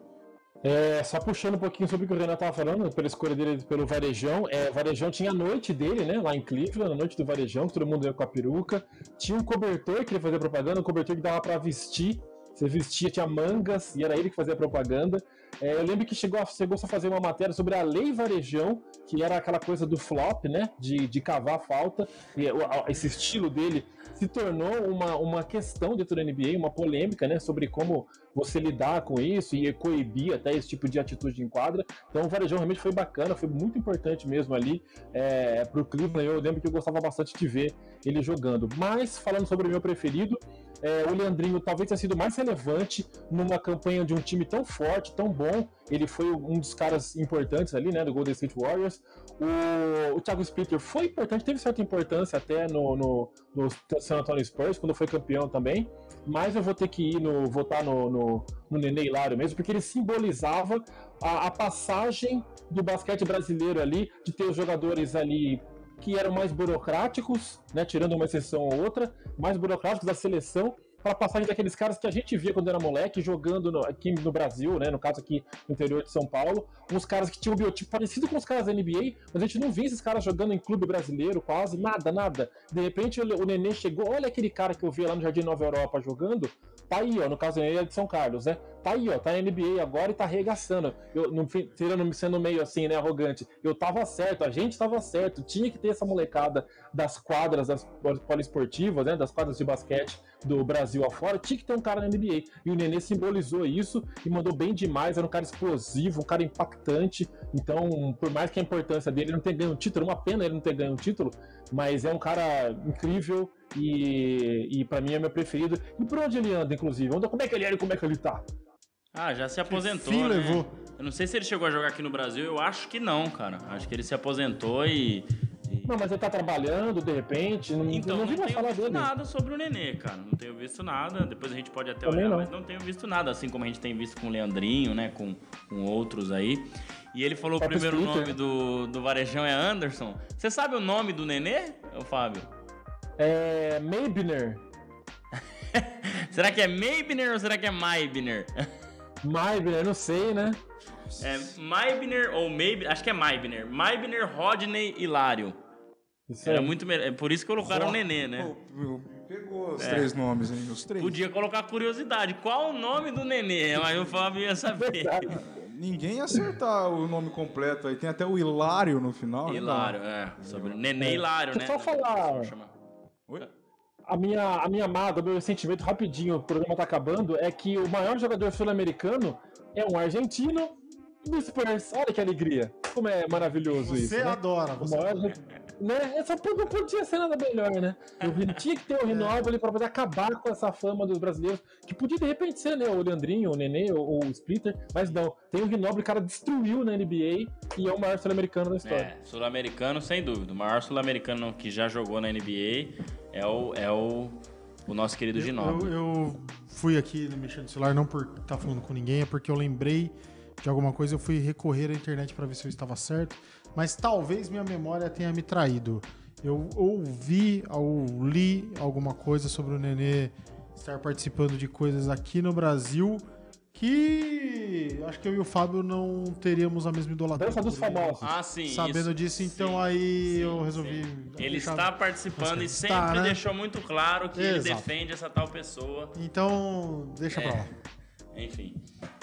[SPEAKER 5] É, só puxando um pouquinho sobre o que o Renan estava falando, pela escolha dele pelo Varejão. É, o Varejão tinha a noite dele, né? Lá em Cleveland, a noite do Varejão, que todo mundo ia com a peruca. Tinha um cobertor que ele fazia propaganda, um cobertor que dava para vestir. Você vestia, tinha mangas, e era ele que fazia propaganda. É, eu lembro que chegou a, chegou a fazer uma matéria sobre a lei varejão, que era aquela coisa do flop, né? De, de cavar falta. E, esse estilo dele se tornou uma, uma questão dentro da NBA, uma polêmica, né? Sobre como você lidar com isso e coibir até esse tipo de atitude em quadra. Então o Varejão realmente foi bacana, foi muito importante mesmo ali é, pro Cleveland. Eu lembro que eu gostava bastante de ver ele jogando. Mas, falando sobre o meu preferido, é, o Leandrinho talvez tenha sido mais relevante numa campanha de um time tão forte, tão bom. Ele foi um dos caras importantes ali, né, do Golden State Warriors. O, o Thiago Splitter foi importante, teve certa importância até no, no, no San Antonio Spurs, quando foi campeão também. Mas eu vou ter que ir no, votar no, no, no Nenê Hilário mesmo, porque ele simbolizava a, a passagem do basquete brasileiro ali, de ter os jogadores ali que eram mais burocráticos, né, tirando uma exceção ou outra, mais burocráticos da seleção, para passagem daqueles caras que a gente via quando era moleque, jogando no, aqui no Brasil, né? No caso aqui no interior de São Paulo, uns caras que tinham um biotipo parecido com os caras da NBA, mas a gente não via esses caras jogando em clube brasileiro, quase, nada, nada. De repente o, Nenê chegou, olha aquele cara que eu via lá no Jardim Nova Europa jogando, tá aí, ó, no caso ele é de São Carlos, né? Tá aí, ó, tá na NBA agora e tá arregaçando. Eu, não, tirando, sendo meio assim, né, arrogante. Eu tava certo, a gente tava certo, tinha que ter essa molecada das quadras, das poliesportivas, né, das quadras de basquete do Brasil afora, tinha que ter um cara na NBA. E o Nenê simbolizou isso e mandou bem demais, era um cara explosivo, um cara impactante. Então, por mais que a importância dele não ter ganho um título, uma pena ele não ter ganho um título, mas é um cara incrível e, e para mim é meu preferido. E por onde ele anda, inclusive? Como é que ele era e como é que ele tá?
[SPEAKER 3] Ah, já se aposentou,
[SPEAKER 4] fim
[SPEAKER 3] né?
[SPEAKER 4] levou?
[SPEAKER 3] Eu não sei se ele chegou a jogar aqui no Brasil, eu acho que não, cara. Acho que ele se aposentou e... e-
[SPEAKER 5] Não, mas ele tá trabalhando, de repente, não,
[SPEAKER 3] Então,
[SPEAKER 5] não
[SPEAKER 3] não tenho
[SPEAKER 5] falar
[SPEAKER 3] visto
[SPEAKER 5] dele.
[SPEAKER 3] nada sobre o Nenê, cara. Não tenho visto nada. Depois a gente pode até
[SPEAKER 5] Também
[SPEAKER 3] olhar,
[SPEAKER 5] não.
[SPEAKER 3] mas não tenho visto nada. Assim como a gente tem visto com o Leandrinho, né? Com, com outros aí. E ele falou o primeiro
[SPEAKER 5] Splitter.
[SPEAKER 3] nome do, do Varejão é Anderson. Você sabe o nome do Nenê, Fábio?
[SPEAKER 5] É. Maybiner.
[SPEAKER 3] Será que é Maybner ou será que é Maybner?
[SPEAKER 5] Maybiner, não sei, né?
[SPEAKER 3] É Maybner ou Maybner? Acho que é Maybner. Maybner, Rodney Hilário.
[SPEAKER 5] Isso
[SPEAKER 3] Era
[SPEAKER 5] aí.
[SPEAKER 3] muito melhor. É por isso que colocaram o Nenê, né?
[SPEAKER 2] Pegou os três nomes, hein? Os três.
[SPEAKER 3] Podia colocar curiosidade. Qual o nome do Nenê? Mas o Fábio ia saber.
[SPEAKER 2] Ninguém ia acertar o nome completo aí. Tem até o Hilário no final. né?
[SPEAKER 3] Hilário, é. Sobre... Nenê Hilário, né?
[SPEAKER 5] Só falar.
[SPEAKER 2] Oi?
[SPEAKER 5] A minha, a minha mágoa, meu sentimento rapidinho, o programa tá acabando, é que o maior jogador sul-americano é um argentino do Spurs. Olha que alegria. Como é maravilhoso isso.
[SPEAKER 4] Você
[SPEAKER 5] né?
[SPEAKER 4] adora, você
[SPEAKER 5] maior,
[SPEAKER 4] adora.
[SPEAKER 5] né? Essa não podia ser nada melhor, né? Eu tinha que ter o Rinaldo para poder acabar com essa fama dos brasileiros, que podia de repente ser, né? O Leandrinho, o Nenê, ou ou o Splitter, mas não. Tem o Rinaldo, o cara destruiu na NBA e é o maior sul-americano da história.
[SPEAKER 3] É, sul-americano, sem dúvida. O maior sul-americano que já jogou na NBA é o, é o, o nosso querido
[SPEAKER 4] Eu,
[SPEAKER 3] Ginóbili.
[SPEAKER 4] eu fui aqui mexendo no celular, não por estar falando com ninguém, é porque eu lembrei de alguma coisa, eu fui recorrer à internet para ver se eu estava certo, mas talvez minha memória tenha me traído. Eu ouvi ou li alguma coisa sobre o Nenê estar participando de coisas aqui no Brasil que acho que eu e o Fábio não teríamos a mesma idolatria.
[SPEAKER 5] Dança dos
[SPEAKER 4] ele.
[SPEAKER 5] famosos.
[SPEAKER 3] Ah, sim.
[SPEAKER 4] Sabendo
[SPEAKER 3] isso.
[SPEAKER 4] disso, então
[SPEAKER 3] Sim,
[SPEAKER 4] aí
[SPEAKER 3] sim,
[SPEAKER 4] eu resolvi.
[SPEAKER 3] sim. Ele
[SPEAKER 4] deixar-
[SPEAKER 3] está participando e
[SPEAKER 4] Está,
[SPEAKER 3] sempre
[SPEAKER 4] né?
[SPEAKER 3] deixou muito claro que ele
[SPEAKER 4] Exato.
[SPEAKER 3] defende essa tal pessoa.
[SPEAKER 4] Então, deixa pra lá.
[SPEAKER 3] Enfim.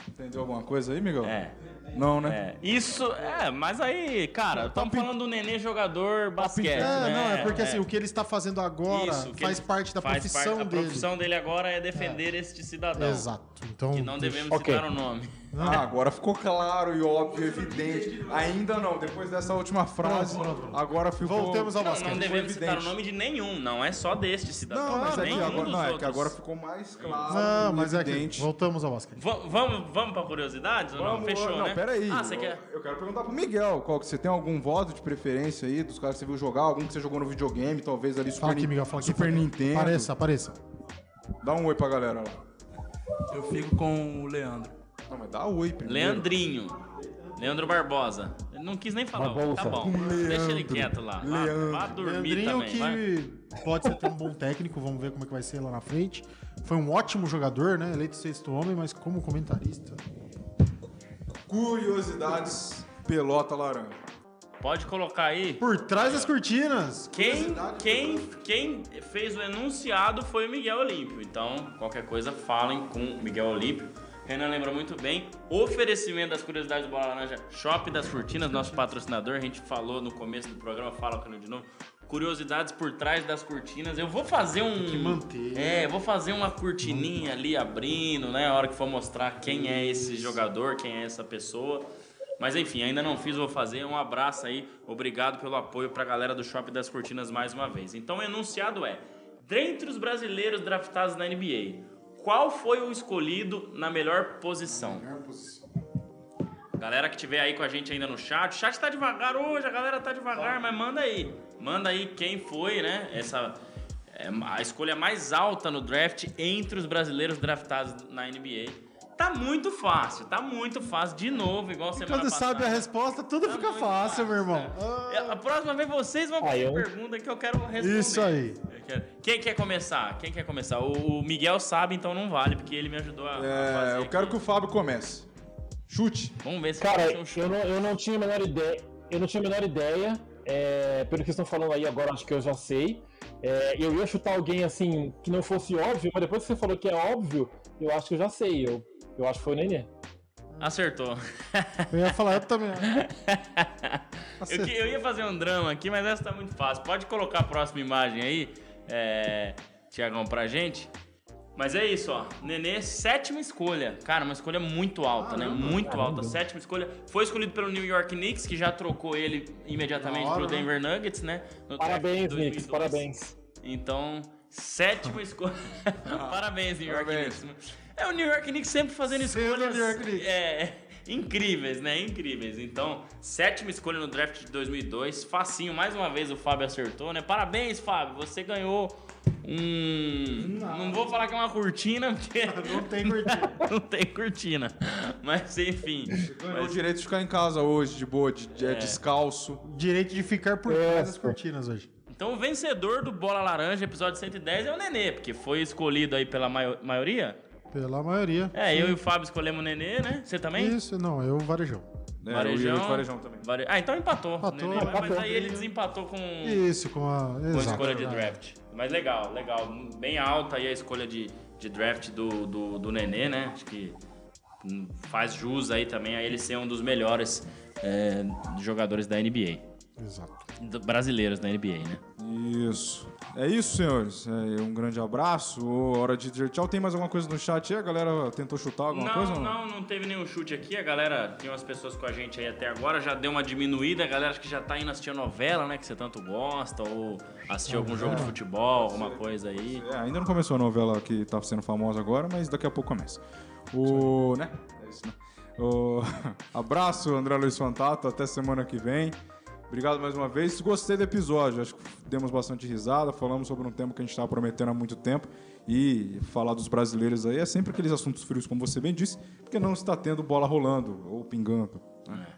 [SPEAKER 2] Entendeu alguma coisa aí, Miguel?
[SPEAKER 3] É.
[SPEAKER 2] Não, né?
[SPEAKER 3] É, isso, é, mas aí, cara, estamos
[SPEAKER 4] pin-
[SPEAKER 3] falando do Nenê jogador basquete,
[SPEAKER 4] É,
[SPEAKER 3] né?
[SPEAKER 4] não, é porque assim, o que ele está fazendo agora
[SPEAKER 3] Isso,
[SPEAKER 4] faz parte da
[SPEAKER 3] faz
[SPEAKER 4] profissão
[SPEAKER 3] parte-
[SPEAKER 4] dele.
[SPEAKER 3] A profissão dele agora é defender este cidadão.
[SPEAKER 4] Exato. Então,
[SPEAKER 3] Que não devemos
[SPEAKER 5] Ok.
[SPEAKER 3] citar o nome.
[SPEAKER 2] Ah, agora ficou claro e óbvio, evidente. Ainda não, depois dessa última frase,
[SPEAKER 4] Pronto, pronto, pronto.
[SPEAKER 2] agora ficou...
[SPEAKER 4] Voltemos ao
[SPEAKER 3] Não,
[SPEAKER 4] basquete.
[SPEAKER 3] não devemos
[SPEAKER 2] foi
[SPEAKER 3] citar o
[SPEAKER 2] evidente.
[SPEAKER 3] nome de nenhum, não é só deste cidadão.
[SPEAKER 2] Não, mas é que
[SPEAKER 3] nenhum
[SPEAKER 2] agora,
[SPEAKER 3] dos
[SPEAKER 2] não, é que agora ficou mais claro
[SPEAKER 4] Não, mas é que
[SPEAKER 2] evidente.
[SPEAKER 4] voltamos ao basquete.
[SPEAKER 3] Va- Vamos, vamos pra curiosidades ou não?
[SPEAKER 2] Vamos-
[SPEAKER 3] Fechou,
[SPEAKER 2] não,
[SPEAKER 3] né?
[SPEAKER 2] peraí.
[SPEAKER 3] Ah, você
[SPEAKER 2] eu,
[SPEAKER 3] quer...
[SPEAKER 2] eu quero perguntar pro Miguel, qual que você tem algum voto de preferência aí dos caras que você viu jogar, algum que você jogou no videogame, talvez ali Super,
[SPEAKER 4] Fala aqui, Miguel, fala aqui.
[SPEAKER 2] Super
[SPEAKER 4] aqui.
[SPEAKER 2] Nintendo.
[SPEAKER 4] Apareça, apareça.
[SPEAKER 2] Dá um oi pra galera lá.
[SPEAKER 6] Eu fico com o Leandro.
[SPEAKER 2] Não, mas dá oi primeiro.
[SPEAKER 3] Leandrinho. Leandro Barbosa. Ele não quis nem falar.
[SPEAKER 5] Barbosa.
[SPEAKER 3] Tá bom. Deixa ele quieto lá. Vá,
[SPEAKER 2] Leandro.
[SPEAKER 3] vá dormir
[SPEAKER 4] Leandrinho,
[SPEAKER 3] também. vai.
[SPEAKER 4] que pode ser até um bom técnico, vamos ver como é que vai ser lá na frente. Foi um ótimo jogador, né? Eleito sexto homem, mas como comentarista.
[SPEAKER 2] Curiosidades Pelota Laranja.
[SPEAKER 3] Pode colocar aí.
[SPEAKER 4] Por trás das cortinas.
[SPEAKER 3] Quem, quem, quem fez o enunciado foi o Miguel Olímpio. Então, qualquer coisa, falem com o Miguel Olímpio. Renan lembra muito bem. Oferecimento das curiosidades do Bola Laranja, Shop das Cortinas, nosso patrocinador. A gente falou no começo do programa, fala com ele de novo. Curiosidades por trás das cortinas. Eu vou fazer um.
[SPEAKER 4] que manter.
[SPEAKER 3] É, vou fazer uma cortininha ali abrindo, né? A hora que for mostrar quem é esse jogador, quem é essa pessoa. Mas enfim, ainda não fiz, vou fazer. Um abraço aí, obrigado pelo apoio pra galera do Shopping das Cortinas mais uma vez. Então o enunciado é: dentre os brasileiros draftados na NBA, qual foi o escolhido na melhor posição? Galera que tiver aí com a gente ainda no chat, o chat tá devagar hoje, a galera tá devagar, mas manda aí. Manda aí quem foi, né? Essa é, a escolha mais alta no draft entre os brasileiros draftados na NBA. Tá muito fácil, tá muito fácil. De novo, igual semana
[SPEAKER 4] Quando
[SPEAKER 3] passada.
[SPEAKER 4] sabe a resposta, tudo
[SPEAKER 3] Tá
[SPEAKER 4] fica
[SPEAKER 3] muito
[SPEAKER 4] fácil, meu irmão. Ah,
[SPEAKER 3] A próxima vez vocês vão
[SPEAKER 5] Ah,
[SPEAKER 3] fazer
[SPEAKER 5] eu-
[SPEAKER 3] pergunta que eu quero responder.
[SPEAKER 4] Isso aí.
[SPEAKER 3] Quero- Quem quer começar? Quem quer começar? O o Miguel sabe, então não vale, porque ele me ajudou a, a
[SPEAKER 2] É,
[SPEAKER 3] fazer.
[SPEAKER 2] eu quero
[SPEAKER 3] aqui.
[SPEAKER 2] que o Fábio comece. Chute.
[SPEAKER 3] Vamos ver se
[SPEAKER 5] Cara,
[SPEAKER 3] um chute.
[SPEAKER 5] eu não, eu não tinha a menor ideia. Eu não tinha a menor ideia. é, pelo que estão falando aí agora, acho que eu já sei. É, eu ia chutar alguém assim que não fosse óbvio, mas depois que você falou que é óbvio, eu acho que eu já sei. Eu, eu acho que foi o Nenê.
[SPEAKER 3] Acertou.
[SPEAKER 4] Eu ia falar, eu também.
[SPEAKER 3] Eu, que- eu ia fazer um drama aqui, mas essa tá muito fácil. Pode colocar a próxima imagem aí, é, Tiagão, pra gente. Mas é isso, ó. Nenê, sétima escolha. Cara, uma escolha muito alta, né? Muito alta. Sétima escolha. Foi escolhido pelo New York Knicks, que já trocou ele imediatamente
[SPEAKER 4] hora,
[SPEAKER 3] pro
[SPEAKER 4] né?
[SPEAKER 3] Denver Nuggets, né? No
[SPEAKER 5] Parabéns,
[SPEAKER 3] 2002.
[SPEAKER 5] Knicks, parabéns.
[SPEAKER 3] Então, sétima escolha. parabéns, New York
[SPEAKER 2] Parabéns.
[SPEAKER 3] Knicks. É o New York Knicks sempre fazendo
[SPEAKER 4] Sendo
[SPEAKER 3] escolhas
[SPEAKER 4] New York Knicks.
[SPEAKER 3] é, incríveis, né? Incríveis. Então, sétima escolha no draft de 2002. Facinho, mais uma vez o Fábio acertou, né? Parabéns, Fábio. Você ganhou um. Não, vou falar que é uma cortina, porque
[SPEAKER 4] Não tem cortina.
[SPEAKER 3] não tem cortina. Mas enfim.
[SPEAKER 2] Ganhou o
[SPEAKER 3] Mas,
[SPEAKER 2] direito de ficar em casa hoje, de boa, de, de- descalço.
[SPEAKER 4] Direito de ficar por
[SPEAKER 5] É,
[SPEAKER 4] trás das
[SPEAKER 5] pô.
[SPEAKER 4] cortinas hoje.
[SPEAKER 3] então, o vencedor do Bola Laranja, episódio 110, é o Nenê, porque foi escolhido aí pela maio- maioria.
[SPEAKER 4] Pela maioria.
[SPEAKER 3] É, eu e o Fábio escolhemos o Nenê, né? Você também?
[SPEAKER 4] Isso, não, eu varejão.
[SPEAKER 2] É, eu ia de varejão também.
[SPEAKER 3] Vare- Ah, então empatou.
[SPEAKER 4] Empatou.
[SPEAKER 3] Nenê, mas- aí ele desempatou com,
[SPEAKER 4] Isso, com a.
[SPEAKER 3] com a escolha de draft. Mas legal, legal. Bem alta aí a escolha de, de draft do, do, do Nenê, né? Acho que faz jus aí também a ele ser um dos melhores é, jogadores da NBA.
[SPEAKER 4] Exato.
[SPEAKER 3] Brasileiros da NBA, né?
[SPEAKER 2] Isso. É isso, senhores. É, um grande abraço. Hora de dizer tchau. Tem mais alguma coisa no chat aí? A galera tentou chutar alguma
[SPEAKER 3] não,
[SPEAKER 2] coisa? ou
[SPEAKER 3] não, não teve nenhum chute aqui. A galera, tem umas pessoas com a gente aí até agora, já deu uma diminuída. A galera acho que já tá indo assistir a novela, né? Que você tanto gosta, ou assistir algum jogo de futebol, alguma coisa aí.
[SPEAKER 2] É, ainda não começou a novela que tá sendo famosa agora, mas daqui a pouco começa. O. né? É isso, né? O... Abraço, André Luiz Fantato. Até semana que vem. Obrigado mais uma vez. Gostei do episódio. Acho que demos bastante risada. Falamos sobre um tema que a gente estava prometendo há muito tempo. E falar dos brasileiros aí é sempre aqueles assuntos frios, como você bem disse, porque não está tendo bola rolando ou pingando.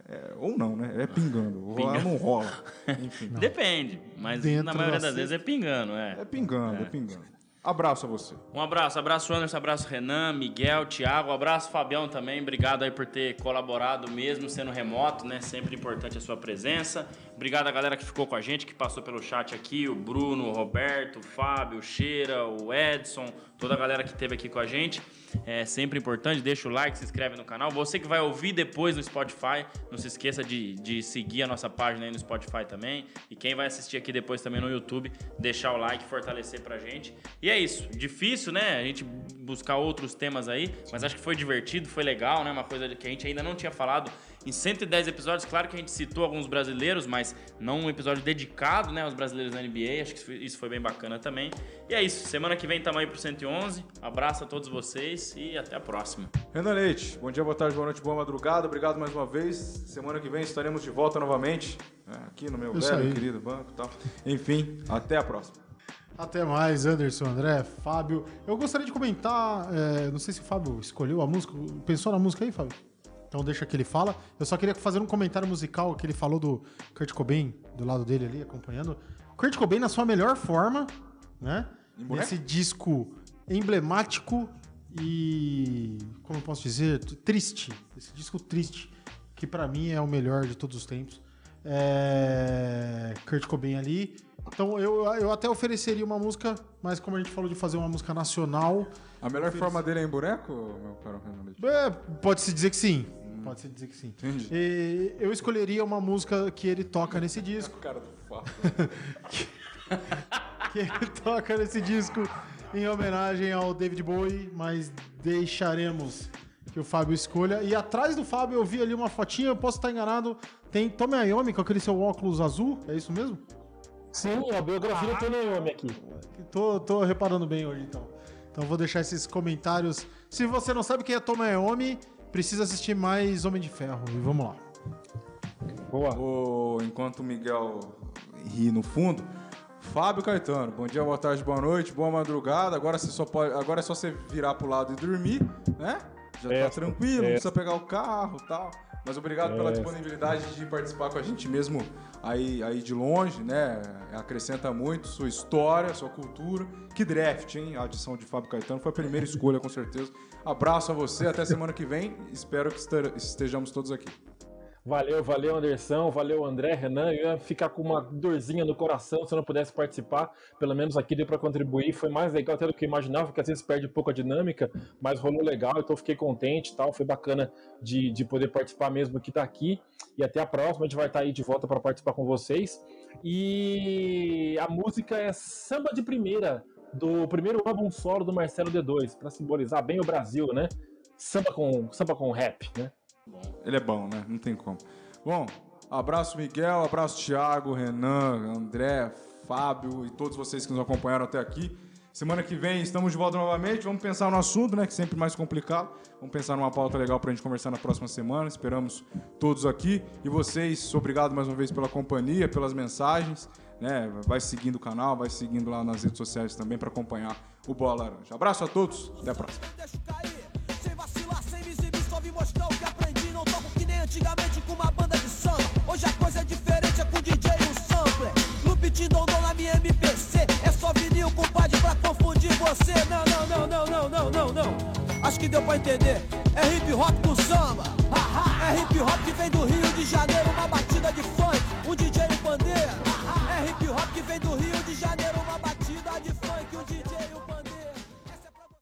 [SPEAKER 2] É, ou não, né? É pingando. Rolar não rola. Enfim.
[SPEAKER 3] Depende, mas
[SPEAKER 4] Dentro
[SPEAKER 3] na maioria
[SPEAKER 4] da
[SPEAKER 3] das vezes é pingando, é.
[SPEAKER 2] É pingando, é pingando. Abraço a você.
[SPEAKER 3] Um abraço, abraço Anderson, abraço Renan, Miguel, Thiago, abraço Fabião também, obrigado aí por ter colaborado mesmo sendo remoto, né? Sempre importante a sua presença. Obrigado a galera que ficou com a gente, que passou pelo chat aqui, o Bruno, o Roberto, o Fábio, o Cheira, o Edson, toda a galera que esteve aqui com a gente. É sempre importante, deixa o like, se inscreve no canal. Você que vai ouvir depois no Spotify, não se esqueça de, de seguir a nossa página aí no Spotify também. E quem vai assistir aqui depois também no YouTube, deixar o like, fortalecer pra gente. E é isso. Difícil, né? A gente buscar outros temas aí, mas acho que foi divertido, foi legal, né? Uma coisa que a gente ainda não tinha falado. Em 110 episódios, claro que a gente citou alguns brasileiros, mas não um episódio dedicado né, aos brasileiros na NBA. Acho que isso foi- bem bacana também. E é isso. Semana que vem tamo aí pro 111. Abraço a todos vocês e até a próxima.
[SPEAKER 2] Renan Leite, bom dia, boa tarde, boa noite, boa madrugada. Obrigado mais uma vez. Semana que vem estaremos de volta novamente. é, aqui no meu
[SPEAKER 4] Isso
[SPEAKER 2] velho
[SPEAKER 4] aí.
[SPEAKER 2] querido banco e tal. Enfim, até a próxima.
[SPEAKER 4] Até mais, Anderson, André, Fábio. Eu gostaria de comentar, é, não sei se o Fábio escolheu a música, pensou na música aí, Fábio? Então deixa que ele fala. Eu só queria fazer um comentário musical que ele falou do Kurt Cobain, do lado dele ali, acompanhando. Kurt Cobain na sua melhor forma, né? Nesse disco emblemático e, como eu posso dizer, triste. Esse disco triste, que pra mim é o melhor de todos os tempos. É... Kurt Cobain ali. Então eu, eu até ofereceria uma música, mas como a gente falou de fazer uma música nacional,
[SPEAKER 2] A melhor forma dele é em boneco, meu caro
[SPEAKER 4] é, pode-se dizer que sim. Pode-se dizer que sim.
[SPEAKER 2] Entendi.
[SPEAKER 4] E eu escolheria uma música que ele toca nesse disco.
[SPEAKER 2] Cara do Fábio.
[SPEAKER 4] que ele toca nesse disco em homenagem ao David Bowie, mas deixaremos que o Fábio escolha. E atrás do Fábio eu vi ali uma fotinha, eu posso estar enganado, tem Tommy Iommi com aquele seu óculos azul, é isso mesmo?
[SPEAKER 5] Sim, a biografia do Tony Iommi aqui.
[SPEAKER 4] Tô, tô reparando bem hoje então. Então vou deixar esses comentários. Se você não sabe quem é Tommy Iommi, precisa assistir mais Homem de Ferro. E vamos lá.
[SPEAKER 5] Boa.
[SPEAKER 2] O- enquanto o Miguel ri no fundo, Fábio Caetano, bom dia, boa tarde, boa noite, boa madrugada. Agora, você só pode, agora é só você virar pro lado e dormir, né? Já
[SPEAKER 5] É,
[SPEAKER 2] tá tranquilo, não
[SPEAKER 5] é.
[SPEAKER 2] precisa pegar o carro e tal. Mas obrigado pela
[SPEAKER 5] É.
[SPEAKER 2] disponibilidade de participar com a gente mesmo aí, aí de longe, né? Acrescenta muito sua história, sua cultura. Que draft, hein? A adição de Fábio Caetano foi a primeira escolha, com certeza. Abraço a você, até semana que vem. Espero que este- estejamos todos aqui.
[SPEAKER 5] Valeu, valeu, Anderson. Valeu, André, Renan. Eu ia ficar com uma dorzinha no coração se eu não pudesse participar. Pelo menos aqui deu para contribuir. Foi mais legal até do que eu imaginava, porque às vezes perde um pouco a dinâmica, mas rolou legal, então fiquei contente tal. Foi bacana de, de poder participar mesmo que tá aqui. E até a próxima, a gente vai estar aí de volta para participar com vocês. E a música é Samba de Primeira, do primeiro álbum solo do Marcelo D2, para simbolizar bem o Brasil, né? Samba com, samba com rap, né?
[SPEAKER 2] Ele é bom, né? Não tem como. Bom, abraço Miguel, abraço Thiago, Renan, André, Fábio e todos vocês que nos acompanharam até aqui. Semana que vem estamos de volta novamente. Vamos pensar no assunto, né? Que é sempre mais complicado. Vamos pensar numa pauta legal pra gente conversar na próxima semana. Esperamos todos aqui. E vocês, obrigado mais uma vez pela companhia, pelas mensagens. Né? Vai seguindo o canal, vai seguindo lá nas redes sociais também para acompanhar o Bola Laranja. Abraço a todos, até a próxima.
[SPEAKER 1] Antigamente com uma banda de samba. Hoje a coisa é diferente, é com DJ e um dondon na minha MPC. É só vinil, compadre, pra confundir você. Não, não, não, não, não, não, não. Acho que deu pra entender. É hip hop com samba. É hip hop que vem do Rio de Janeiro rock, rock vem do Rio de Janeiro.